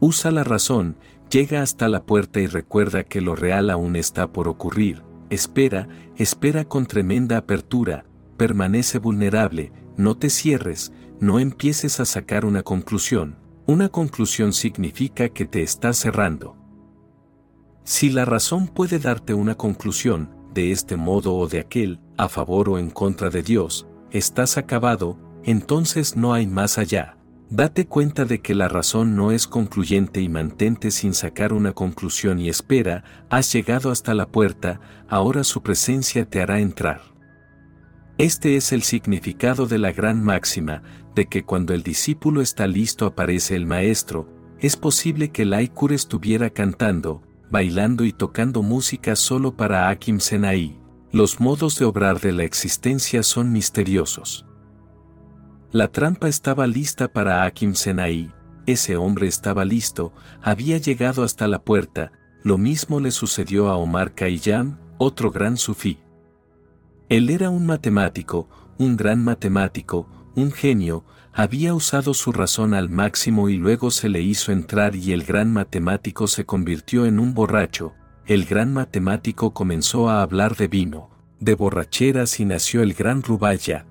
Usa la razón, llega hasta la puerta y recuerda que lo real aún está por ocurrir, espera, espera con tremenda apertura, permanece vulnerable, no te cierres, no empieces a sacar una conclusión. Una conclusión significa que te estás cerrando. Si la razón puede darte una conclusión, de este modo o de aquel, a favor o en contra de Dios, estás acabado, entonces no hay más allá. Date cuenta de que la razón no es concluyente y mantente sin sacar una conclusión y espera, has llegado hasta la puerta, ahora su presencia te hará entrar. Este es el significado de la gran máxima, de que cuando el discípulo está listo aparece el maestro, es posible que Laikur estuviera cantando, bailando y tocando música solo para Akim Senai. Los modos de obrar de la existencia son misteriosos. La trampa estaba lista para Akim Senai, ese hombre estaba listo, había llegado hasta la puerta, lo mismo le sucedió a Omar Khayyam, otro gran sufí. Él era un matemático, un gran matemático, un genio, había usado su razón al máximo y luego se le hizo entrar y el gran matemático se convirtió en un borracho, el gran matemático comenzó a hablar de vino, de borracheras y nació el gran Rubaiyat.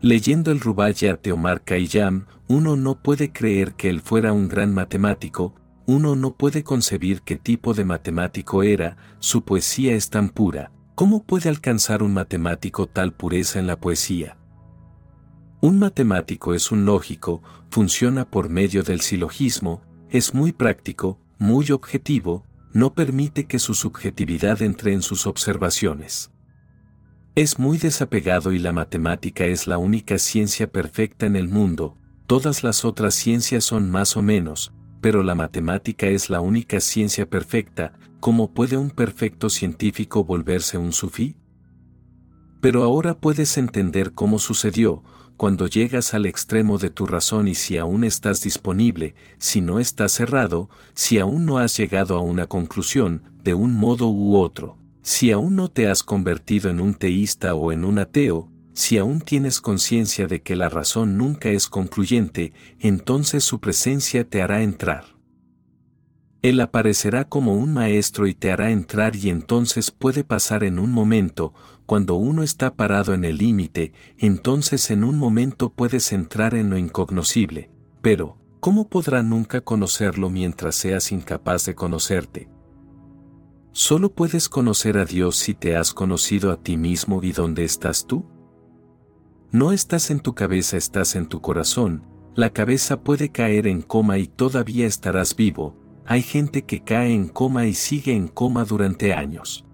Leyendo el Rubaiyat de Omar Khayyam, uno no puede creer que él fuera un gran matemático, uno no puede concebir qué tipo de matemático era, su poesía es tan pura, ¿Cómo puede alcanzar un matemático tal pureza en la poesía? Un matemático es un lógico, funciona por medio del silogismo, es muy práctico, muy objetivo, no permite que su subjetividad entre en sus observaciones. Es muy desapegado y la matemática es la única ciencia perfecta en el mundo, todas las otras ciencias son más o menos, pero la matemática es la única ciencia perfecta, ¿cómo puede un perfecto científico volverse un sufí? Pero ahora puedes entender cómo sucedió, cuando llegas al extremo de tu razón y si aún estás disponible, si no estás cerrado, si aún no has llegado a una conclusión, de un modo u otro, si aún no te has convertido en un teísta o en un ateo, si aún tienes conciencia de que la razón nunca es concluyente, entonces su presencia te hará entrar. Él aparecerá como un maestro y te hará entrar y entonces puede pasar en un momento, cuando uno está parado en el límite, entonces en un momento puedes entrar en lo incognoscible. Pero, ¿cómo podrá nunca conocerlo mientras seas incapaz de conocerte? Solo puedes conocer a Dios si te has conocido a ti mismo y dónde estás tú. No estás en tu cabeza, estás en tu corazón, la cabeza puede caer en coma y todavía estarás vivo, hay gente que cae en coma y sigue en coma durante años.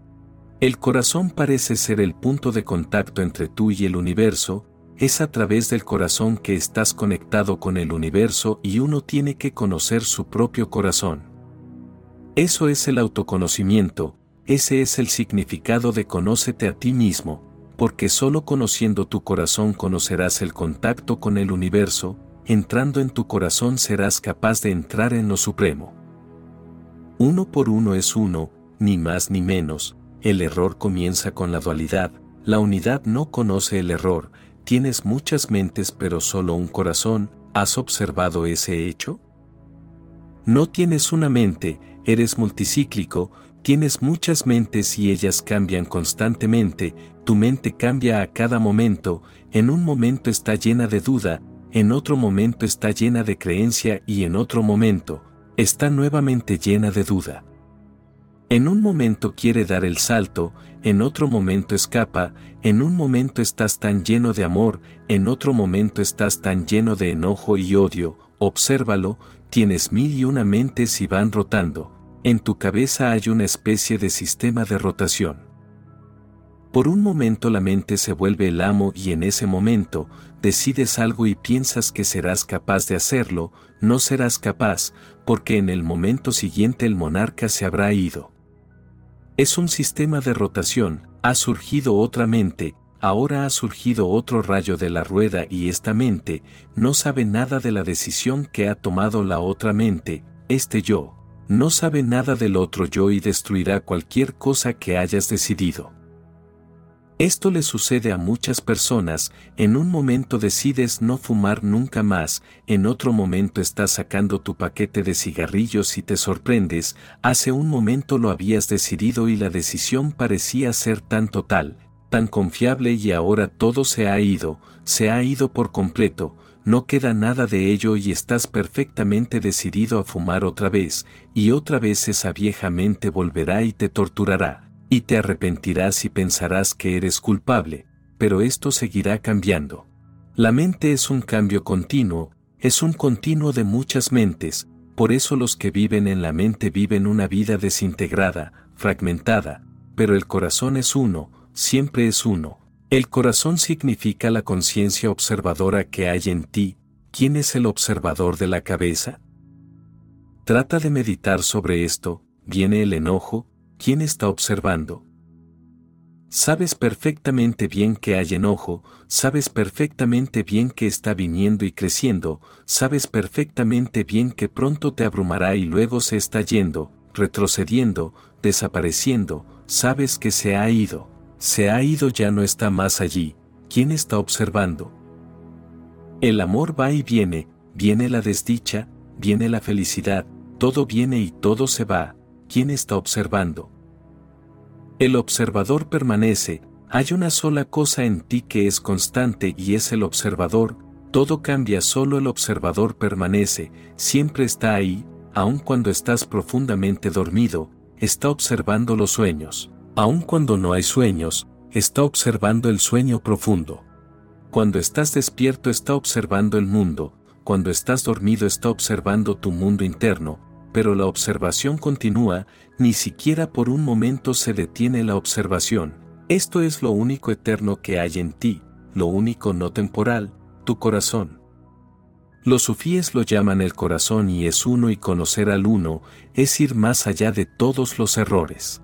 El corazón parece ser el punto de contacto entre tú y el universo, es a través del corazón que estás conectado con el universo y uno tiene que conocer su propio corazón. Eso es el autoconocimiento, ese es el significado de conócete a ti mismo, porque solo conociendo tu corazón conocerás el contacto con el universo, entrando en tu corazón serás capaz de entrar en lo supremo. Uno por uno es uno, ni más ni menos, el error comienza con la dualidad, la unidad no conoce el error, tienes muchas mentes pero solo un corazón, ¿has observado ese hecho? No tienes una mente, eres multicíclico, tienes muchas mentes y ellas cambian constantemente, tu mente cambia a cada momento, en un momento está llena de duda, en otro momento está llena de creencia y en otro momento, está nuevamente llena de duda. En un momento quiere dar el salto, en otro momento escapa, en un momento estás tan lleno de amor, en otro momento estás tan lleno de enojo y odio, obsérvalo, tienes mil y una mentes y van rotando, en tu cabeza hay una especie de sistema de rotación. Por un momento la mente se vuelve el amo y en ese momento, decides algo y piensas que serás capaz de hacerlo, no serás capaz, porque en el momento siguiente el monarca se habrá ido. Es un sistema de rotación, ha surgido otra mente, ahora ha surgido otro rayo de la rueda y esta mente no sabe nada de la decisión que ha tomado la otra mente, este yo, no sabe nada del otro yo y destruirá cualquier cosa que hayas decidido. Esto le sucede a muchas personas, en un momento decides no fumar nunca más, en otro momento estás sacando tu paquete de cigarrillos y te sorprendes, hace un momento lo habías decidido y la decisión parecía ser tan total, tan confiable y ahora todo se ha ido, se ha ido por completo, no queda nada de ello y estás perfectamente decidido a fumar otra vez, y otra vez esa vieja mente volverá y te torturará y te arrepentirás y pensarás que eres culpable, pero esto seguirá cambiando. La mente es un cambio continuo, es un continuo de muchas mentes, por eso los que viven en la mente viven una vida desintegrada, fragmentada, pero el corazón es uno, siempre es uno. El corazón significa la conciencia observadora que hay en ti. ¿Quién es el observador de la cabeza? Trata de meditar sobre esto, viene el enojo, ¿quién está observando? Sabes perfectamente bien que hay enojo, sabes perfectamente bien que está viniendo y creciendo, sabes perfectamente bien que pronto te abrumará y luego se está yendo, retrocediendo, desapareciendo, sabes que se ha ido, se ha ido ya no está más allí, ¿quién está observando? El amor va y viene, viene la desdicha, viene la felicidad, todo viene y todo se va, ¿quién está observando? El observador permanece, hay una sola cosa en ti que es constante y es el observador, todo cambia solo el observador permanece, siempre está ahí, aun cuando estás profundamente dormido, está observando los sueños, aun cuando no hay sueños, está observando el sueño profundo. Cuando estás despierto está observando el mundo, cuando estás dormido está observando tu mundo interno, pero la observación continúa, ni siquiera por un momento se detiene la observación. Esto es lo único eterno que hay en ti, lo único no temporal, tu corazón. Los sufíes lo llaman el corazón y es uno y conocer al uno es ir más allá de todos los errores.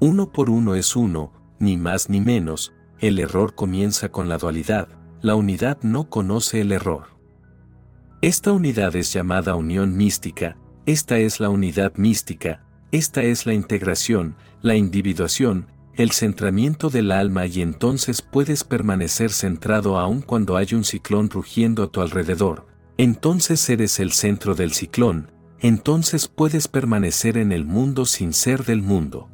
Uno por uno es uno, ni más ni menos, el error comienza con la dualidad, la unidad no conoce el error. Esta unidad es llamada unión mística, esta es la unidad mística, esta es la integración, la individuación, el centramiento del alma y entonces puedes permanecer centrado aun cuando hay un ciclón rugiendo a tu alrededor. Entonces eres el centro del ciclón, entonces puedes permanecer en el mundo sin ser del mundo.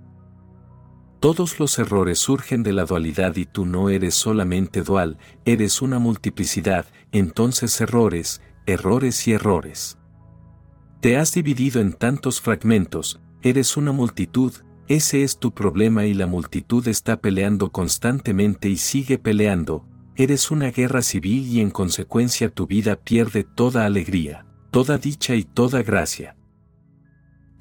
Todos los errores surgen de la dualidad y tú no eres solamente dual, eres una multiplicidad, entonces errores, errores y errores. Te has dividido en tantos fragmentos, eres una multitud, ese es tu problema y la multitud está peleando constantemente y sigue peleando, eres una guerra civil y en consecuencia tu vida pierde toda alegría, toda dicha y toda gracia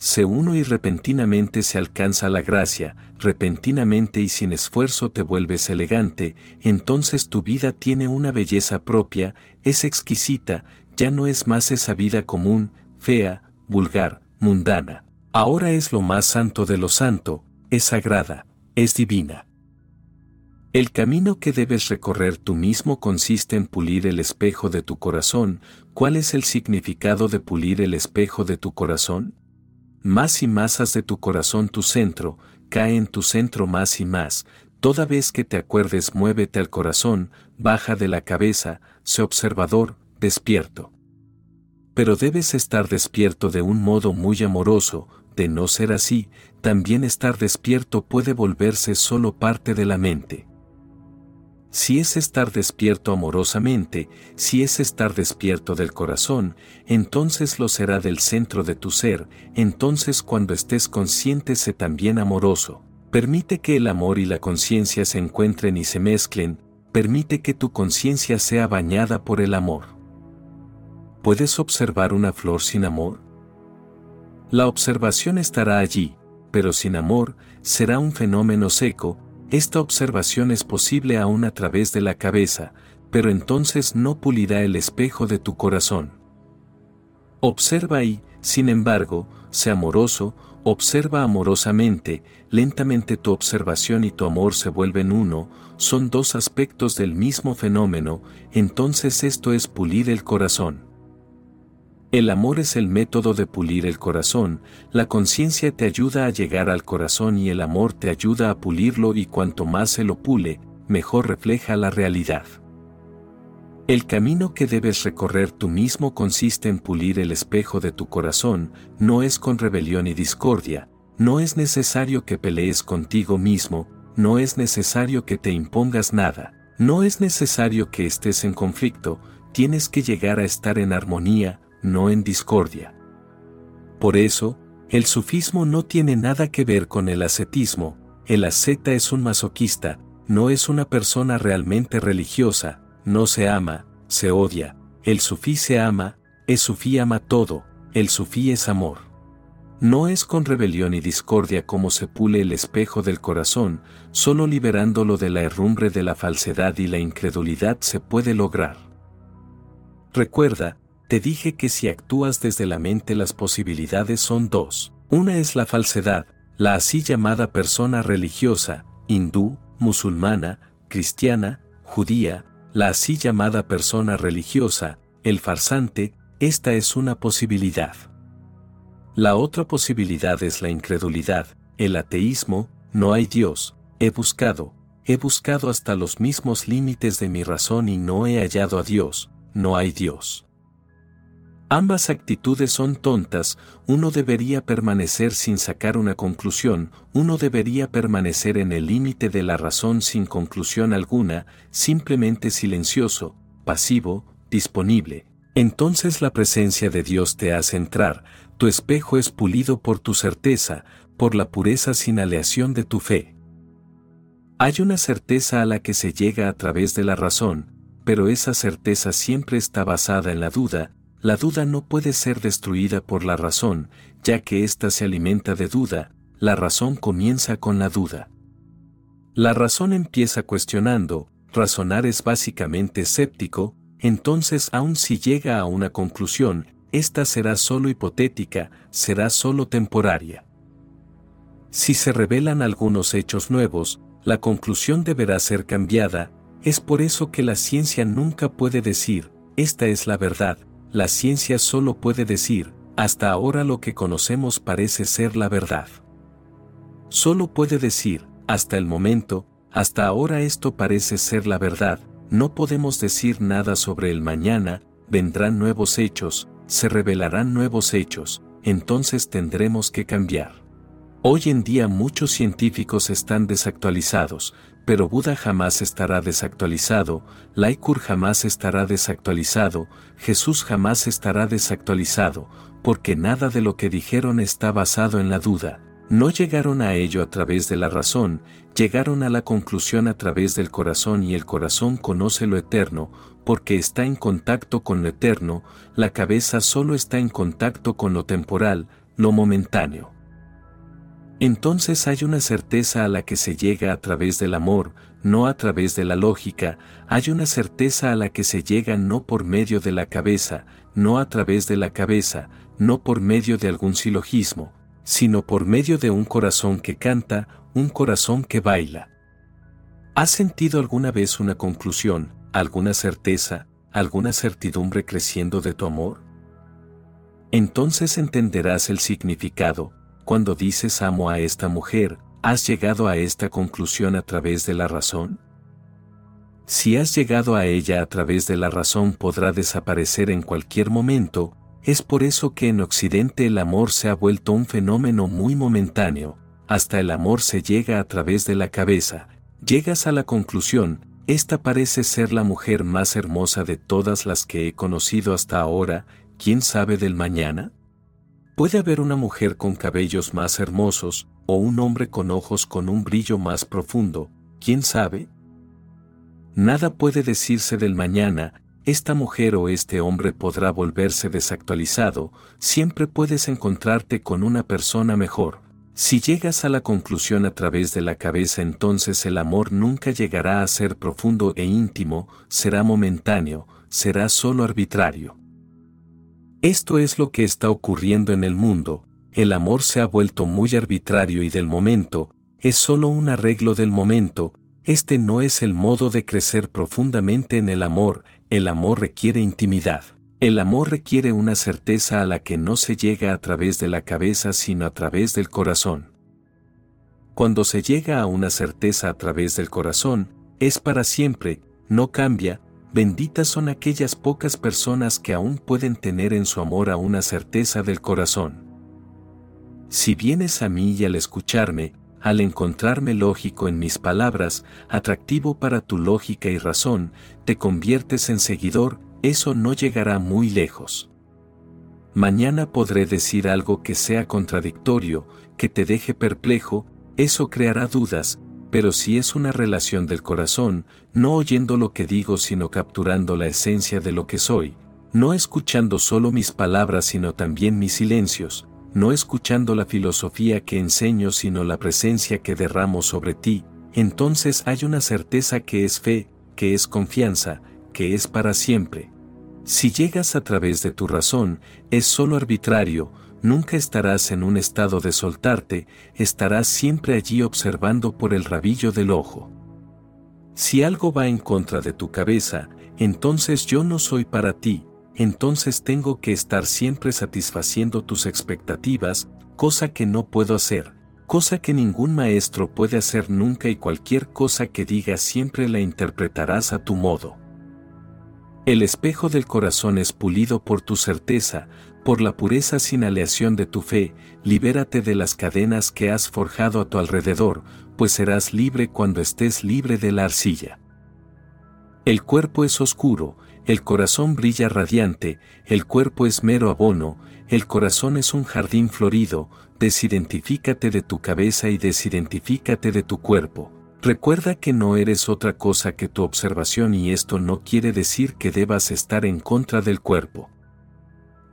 se uno y repentinamente se alcanza la gracia, repentinamente y sin esfuerzo te vuelves elegante, entonces tu vida tiene una belleza propia, es exquisita, ya no es más esa vida común, fea, vulgar, mundana. Ahora es lo más santo de lo santo, es sagrada, es divina. El camino que debes recorrer tú mismo consiste en pulir el espejo de tu corazón. ¿Cuál es el significado de pulir el espejo de tu corazón? más y más haz de tu corazón tu centro, cae en tu centro más y más, toda vez que te acuerdes muévete al corazón, baja de la cabeza, sé observador, despierto. Pero debes estar despierto de un modo muy amoroso, de no ser así, también estar despierto puede volverse solo parte de la mente. Si es estar despierto amorosamente, si es estar despierto del corazón, entonces lo será del centro de tu ser, entonces cuando estés consciente sé también amoroso. Permite que el amor y la conciencia se encuentren y se mezclen, permite que tu conciencia sea bañada por el amor. ¿Puedes observar una flor sin amor? La observación estará allí, pero sin amor, será un fenómeno seco, esta observación es posible aún a través de la cabeza, pero entonces no pulirá el espejo de tu corazón. Observa y, sin embargo, sé amoroso, observa amorosamente, lentamente tu observación y tu amor se vuelven uno, son dos aspectos del mismo fenómeno, entonces esto es pulir el corazón. El amor es el método de pulir el corazón, la conciencia te ayuda a llegar al corazón y el amor te ayuda a pulirlo y cuanto más se lo pule, mejor refleja la realidad. El camino que debes recorrer tú mismo consiste en pulir el espejo de tu corazón, no es con rebelión y discordia, no es necesario que pelees contigo mismo, no es necesario que te impongas nada, no es necesario que estés en conflicto, tienes que llegar a estar en armonía, no en discordia. Por eso, el sufismo no tiene nada que ver con el ascetismo, el asceta es un masoquista, no es una persona realmente religiosa, no se ama, se odia, el sufí se ama, el sufí ama todo, el sufí es amor. No es con rebelión y discordia como se pule el espejo del corazón, solo liberándolo de la herrumbre de la falsedad y la incredulidad se puede lograr. Recuerda, te dije que si actúas desde la mente las posibilidades son dos. Una es la falsedad, la así llamada persona religiosa, hindú, musulmana, cristiana, judía, la así llamada persona religiosa, el farsante, esta es una posibilidad. La otra posibilidad es la incredulidad, el ateísmo, no hay Dios, he buscado, he buscado hasta los mismos límites de mi razón y no he hallado a Dios, no hay Dios. Ambas actitudes son tontas, uno debería permanecer sin sacar una conclusión, uno debería permanecer en el límite de la razón sin conclusión alguna, simplemente silencioso, pasivo, disponible. Entonces la presencia de Dios te hace entrar, tu espejo es pulido por tu certeza, por la pureza sin aleación de tu fe. Hay una certeza a la que se llega a través de la razón, pero esa certeza siempre está basada en la duda, la duda no puede ser destruida por la razón, ya que ésta se alimenta de duda, la razón comienza con la duda. La razón empieza cuestionando, razonar es básicamente escéptico, entonces aun si llega a una conclusión, esta será solo hipotética, será solo temporaria. Si se revelan algunos hechos nuevos, la conclusión deberá ser cambiada, es por eso que la ciencia nunca puede decir, esta es la verdad, la ciencia solo puede decir, hasta ahora lo que conocemos parece ser la verdad. Solo puede decir, hasta el momento, hasta ahora esto parece ser la verdad, no podemos decir nada sobre el mañana, vendrán nuevos hechos, se revelarán nuevos hechos, entonces tendremos que cambiar. Hoy en día muchos científicos están desactualizados, pero Buda jamás estará desactualizado, Laikur jamás estará desactualizado, Jesús jamás estará desactualizado, porque nada de lo que dijeron está basado en la duda. No llegaron a ello a través de la razón, llegaron a la conclusión a través del corazón y el corazón conoce lo eterno, porque está en contacto con lo eterno, la cabeza solo está en contacto con lo temporal, lo momentáneo. Entonces hay una certeza a la que se llega a través del amor, no a través de la lógica, hay una certeza a la que se llega no por medio de la cabeza, no a través de la cabeza, no por medio de algún silogismo, sino por medio de un corazón que canta, un corazón que baila. ¿Has sentido alguna vez una conclusión, alguna certeza, alguna certidumbre creciendo de tu amor? Entonces entenderás el significado, cuando dices amo a esta mujer, ¿has llegado a esta conclusión a través de la razón? Si has llegado a ella a través de la razón podrá desaparecer en cualquier momento, es por eso que en Occidente el amor se ha vuelto un fenómeno muy momentáneo, hasta el amor se llega a través de la cabeza, llegas a la conclusión, esta parece ser la mujer más hermosa de todas las que he conocido hasta ahora, ¿quién sabe del mañana? Puede haber una mujer con cabellos más hermosos, o un hombre con ojos con un brillo más profundo, ¿quién sabe? Nada puede decirse del mañana, esta mujer o este hombre podrá volverse desactualizado, siempre puedes encontrarte con una persona mejor. Si llegas a la conclusión a través de la cabeza entonces el amor nunca llegará a ser profundo e íntimo, será momentáneo, será solo arbitrario. Esto es lo que está ocurriendo en el mundo, el amor se ha vuelto muy arbitrario y del momento, es solo un arreglo del momento, este no es el modo de crecer profundamente en el amor, el amor requiere intimidad. El amor requiere una certeza a la que no se llega a través de la cabeza sino a través del corazón. Cuando se llega a una certeza a través del corazón, es para siempre, no cambia, benditas son aquellas pocas personas que aún pueden tener en su amor a una certeza del corazón. Si vienes a mí y al escucharme, al encontrarme lógico en mis palabras, atractivo para tu lógica y razón, te conviertes en seguidor, eso no llegará muy lejos. Mañana podré decir algo que sea contradictorio, que te deje perplejo, eso creará dudas, pero si es una relación del corazón, no oyendo lo que digo sino capturando la esencia de lo que soy, no escuchando solo mis palabras sino también mis silencios, no escuchando la filosofía que enseño sino la presencia que derramo sobre ti, entonces hay una certeza que es fe, que es confianza, que es para siempre. Si llegas a través de tu razón, es solo arbitrario, nunca estarás en un estado de soltarte, estarás siempre allí observando por el rabillo del ojo. Si algo va en contra de tu cabeza, entonces yo no soy para ti, entonces tengo que estar siempre satisfaciendo tus expectativas, cosa que no puedo hacer, cosa que ningún maestro puede hacer nunca y cualquier cosa que diga siempre la interpretarás a tu modo. El espejo del corazón es pulido por tu certeza, por la pureza sin aleación de tu fe, libérate de las cadenas que has forjado a tu alrededor, pues serás libre cuando estés libre de la arcilla. El cuerpo es oscuro, el corazón brilla radiante, el cuerpo es mero abono, el corazón es un jardín florido, desidentifícate de tu cabeza y desidentifícate de tu cuerpo, Recuerda que no eres otra cosa que tu observación y esto no quiere decir que debas estar en contra del cuerpo.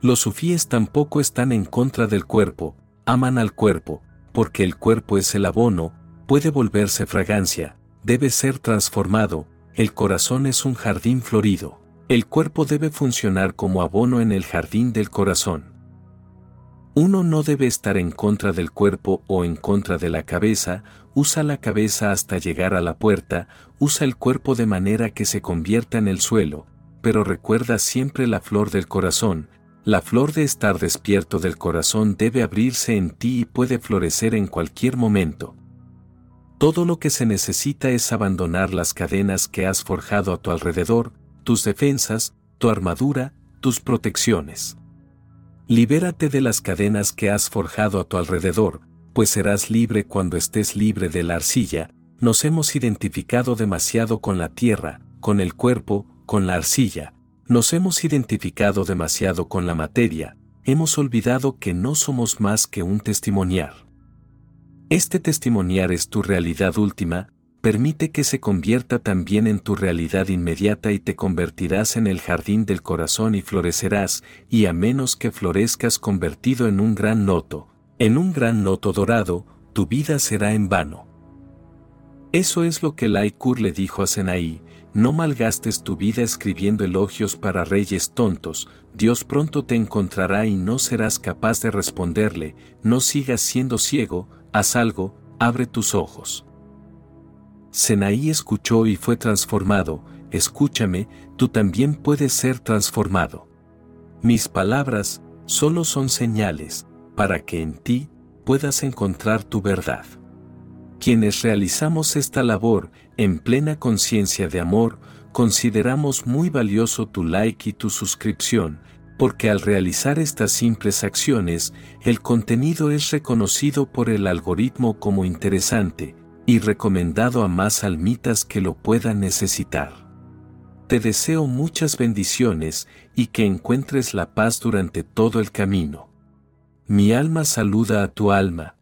Los sufíes tampoco están en contra del cuerpo, aman al cuerpo, porque el cuerpo es el abono, puede volverse fragancia, debe ser transformado, el corazón es un jardín florido, el cuerpo debe funcionar como abono en el jardín del corazón. Uno no debe estar en contra del cuerpo o en contra de la cabeza, usa la cabeza hasta llegar a la puerta, usa el cuerpo de manera que se convierta en el suelo, pero recuerda siempre la flor del corazón, la flor de estar despierto del corazón debe abrirse en ti y puede florecer en cualquier momento. Todo lo que se necesita es abandonar las cadenas que has forjado a tu alrededor, tus defensas, tu armadura, tus protecciones. Libérate de las cadenas que has forjado a tu alrededor, pues serás libre cuando estés libre de la arcilla. Nos hemos identificado demasiado con la tierra, con el cuerpo, con la arcilla. Nos hemos identificado demasiado con la materia, hemos olvidado que no somos más que un testimoniar. Este testimoniar es tu realidad última, permite que se convierta también en tu realidad inmediata y te convertirás en el jardín del corazón y florecerás, y a menos que florezcas convertido en un gran noto, en un gran noto dorado, tu vida será en vano. Eso es lo que Laikur le dijo a Senaí, no malgastes tu vida escribiendo elogios para reyes tontos, Dios pronto te encontrará y no serás capaz de responderle, no sigas siendo ciego, haz algo, abre tus ojos. Senaí escuchó y fue transformado, escúchame, tú también puedes ser transformado. Mis palabras solo son señales, para que en ti puedas encontrar tu verdad. Quienes realizamos esta labor en plena conciencia de amor, consideramos muy valioso tu like y tu suscripción, porque al realizar estas simples acciones, el contenido es reconocido por el algoritmo como interesante, y recomendado a más almitas que lo puedan necesitar. Te deseo muchas bendiciones y que encuentres la paz durante todo el camino. Mi alma saluda a tu alma,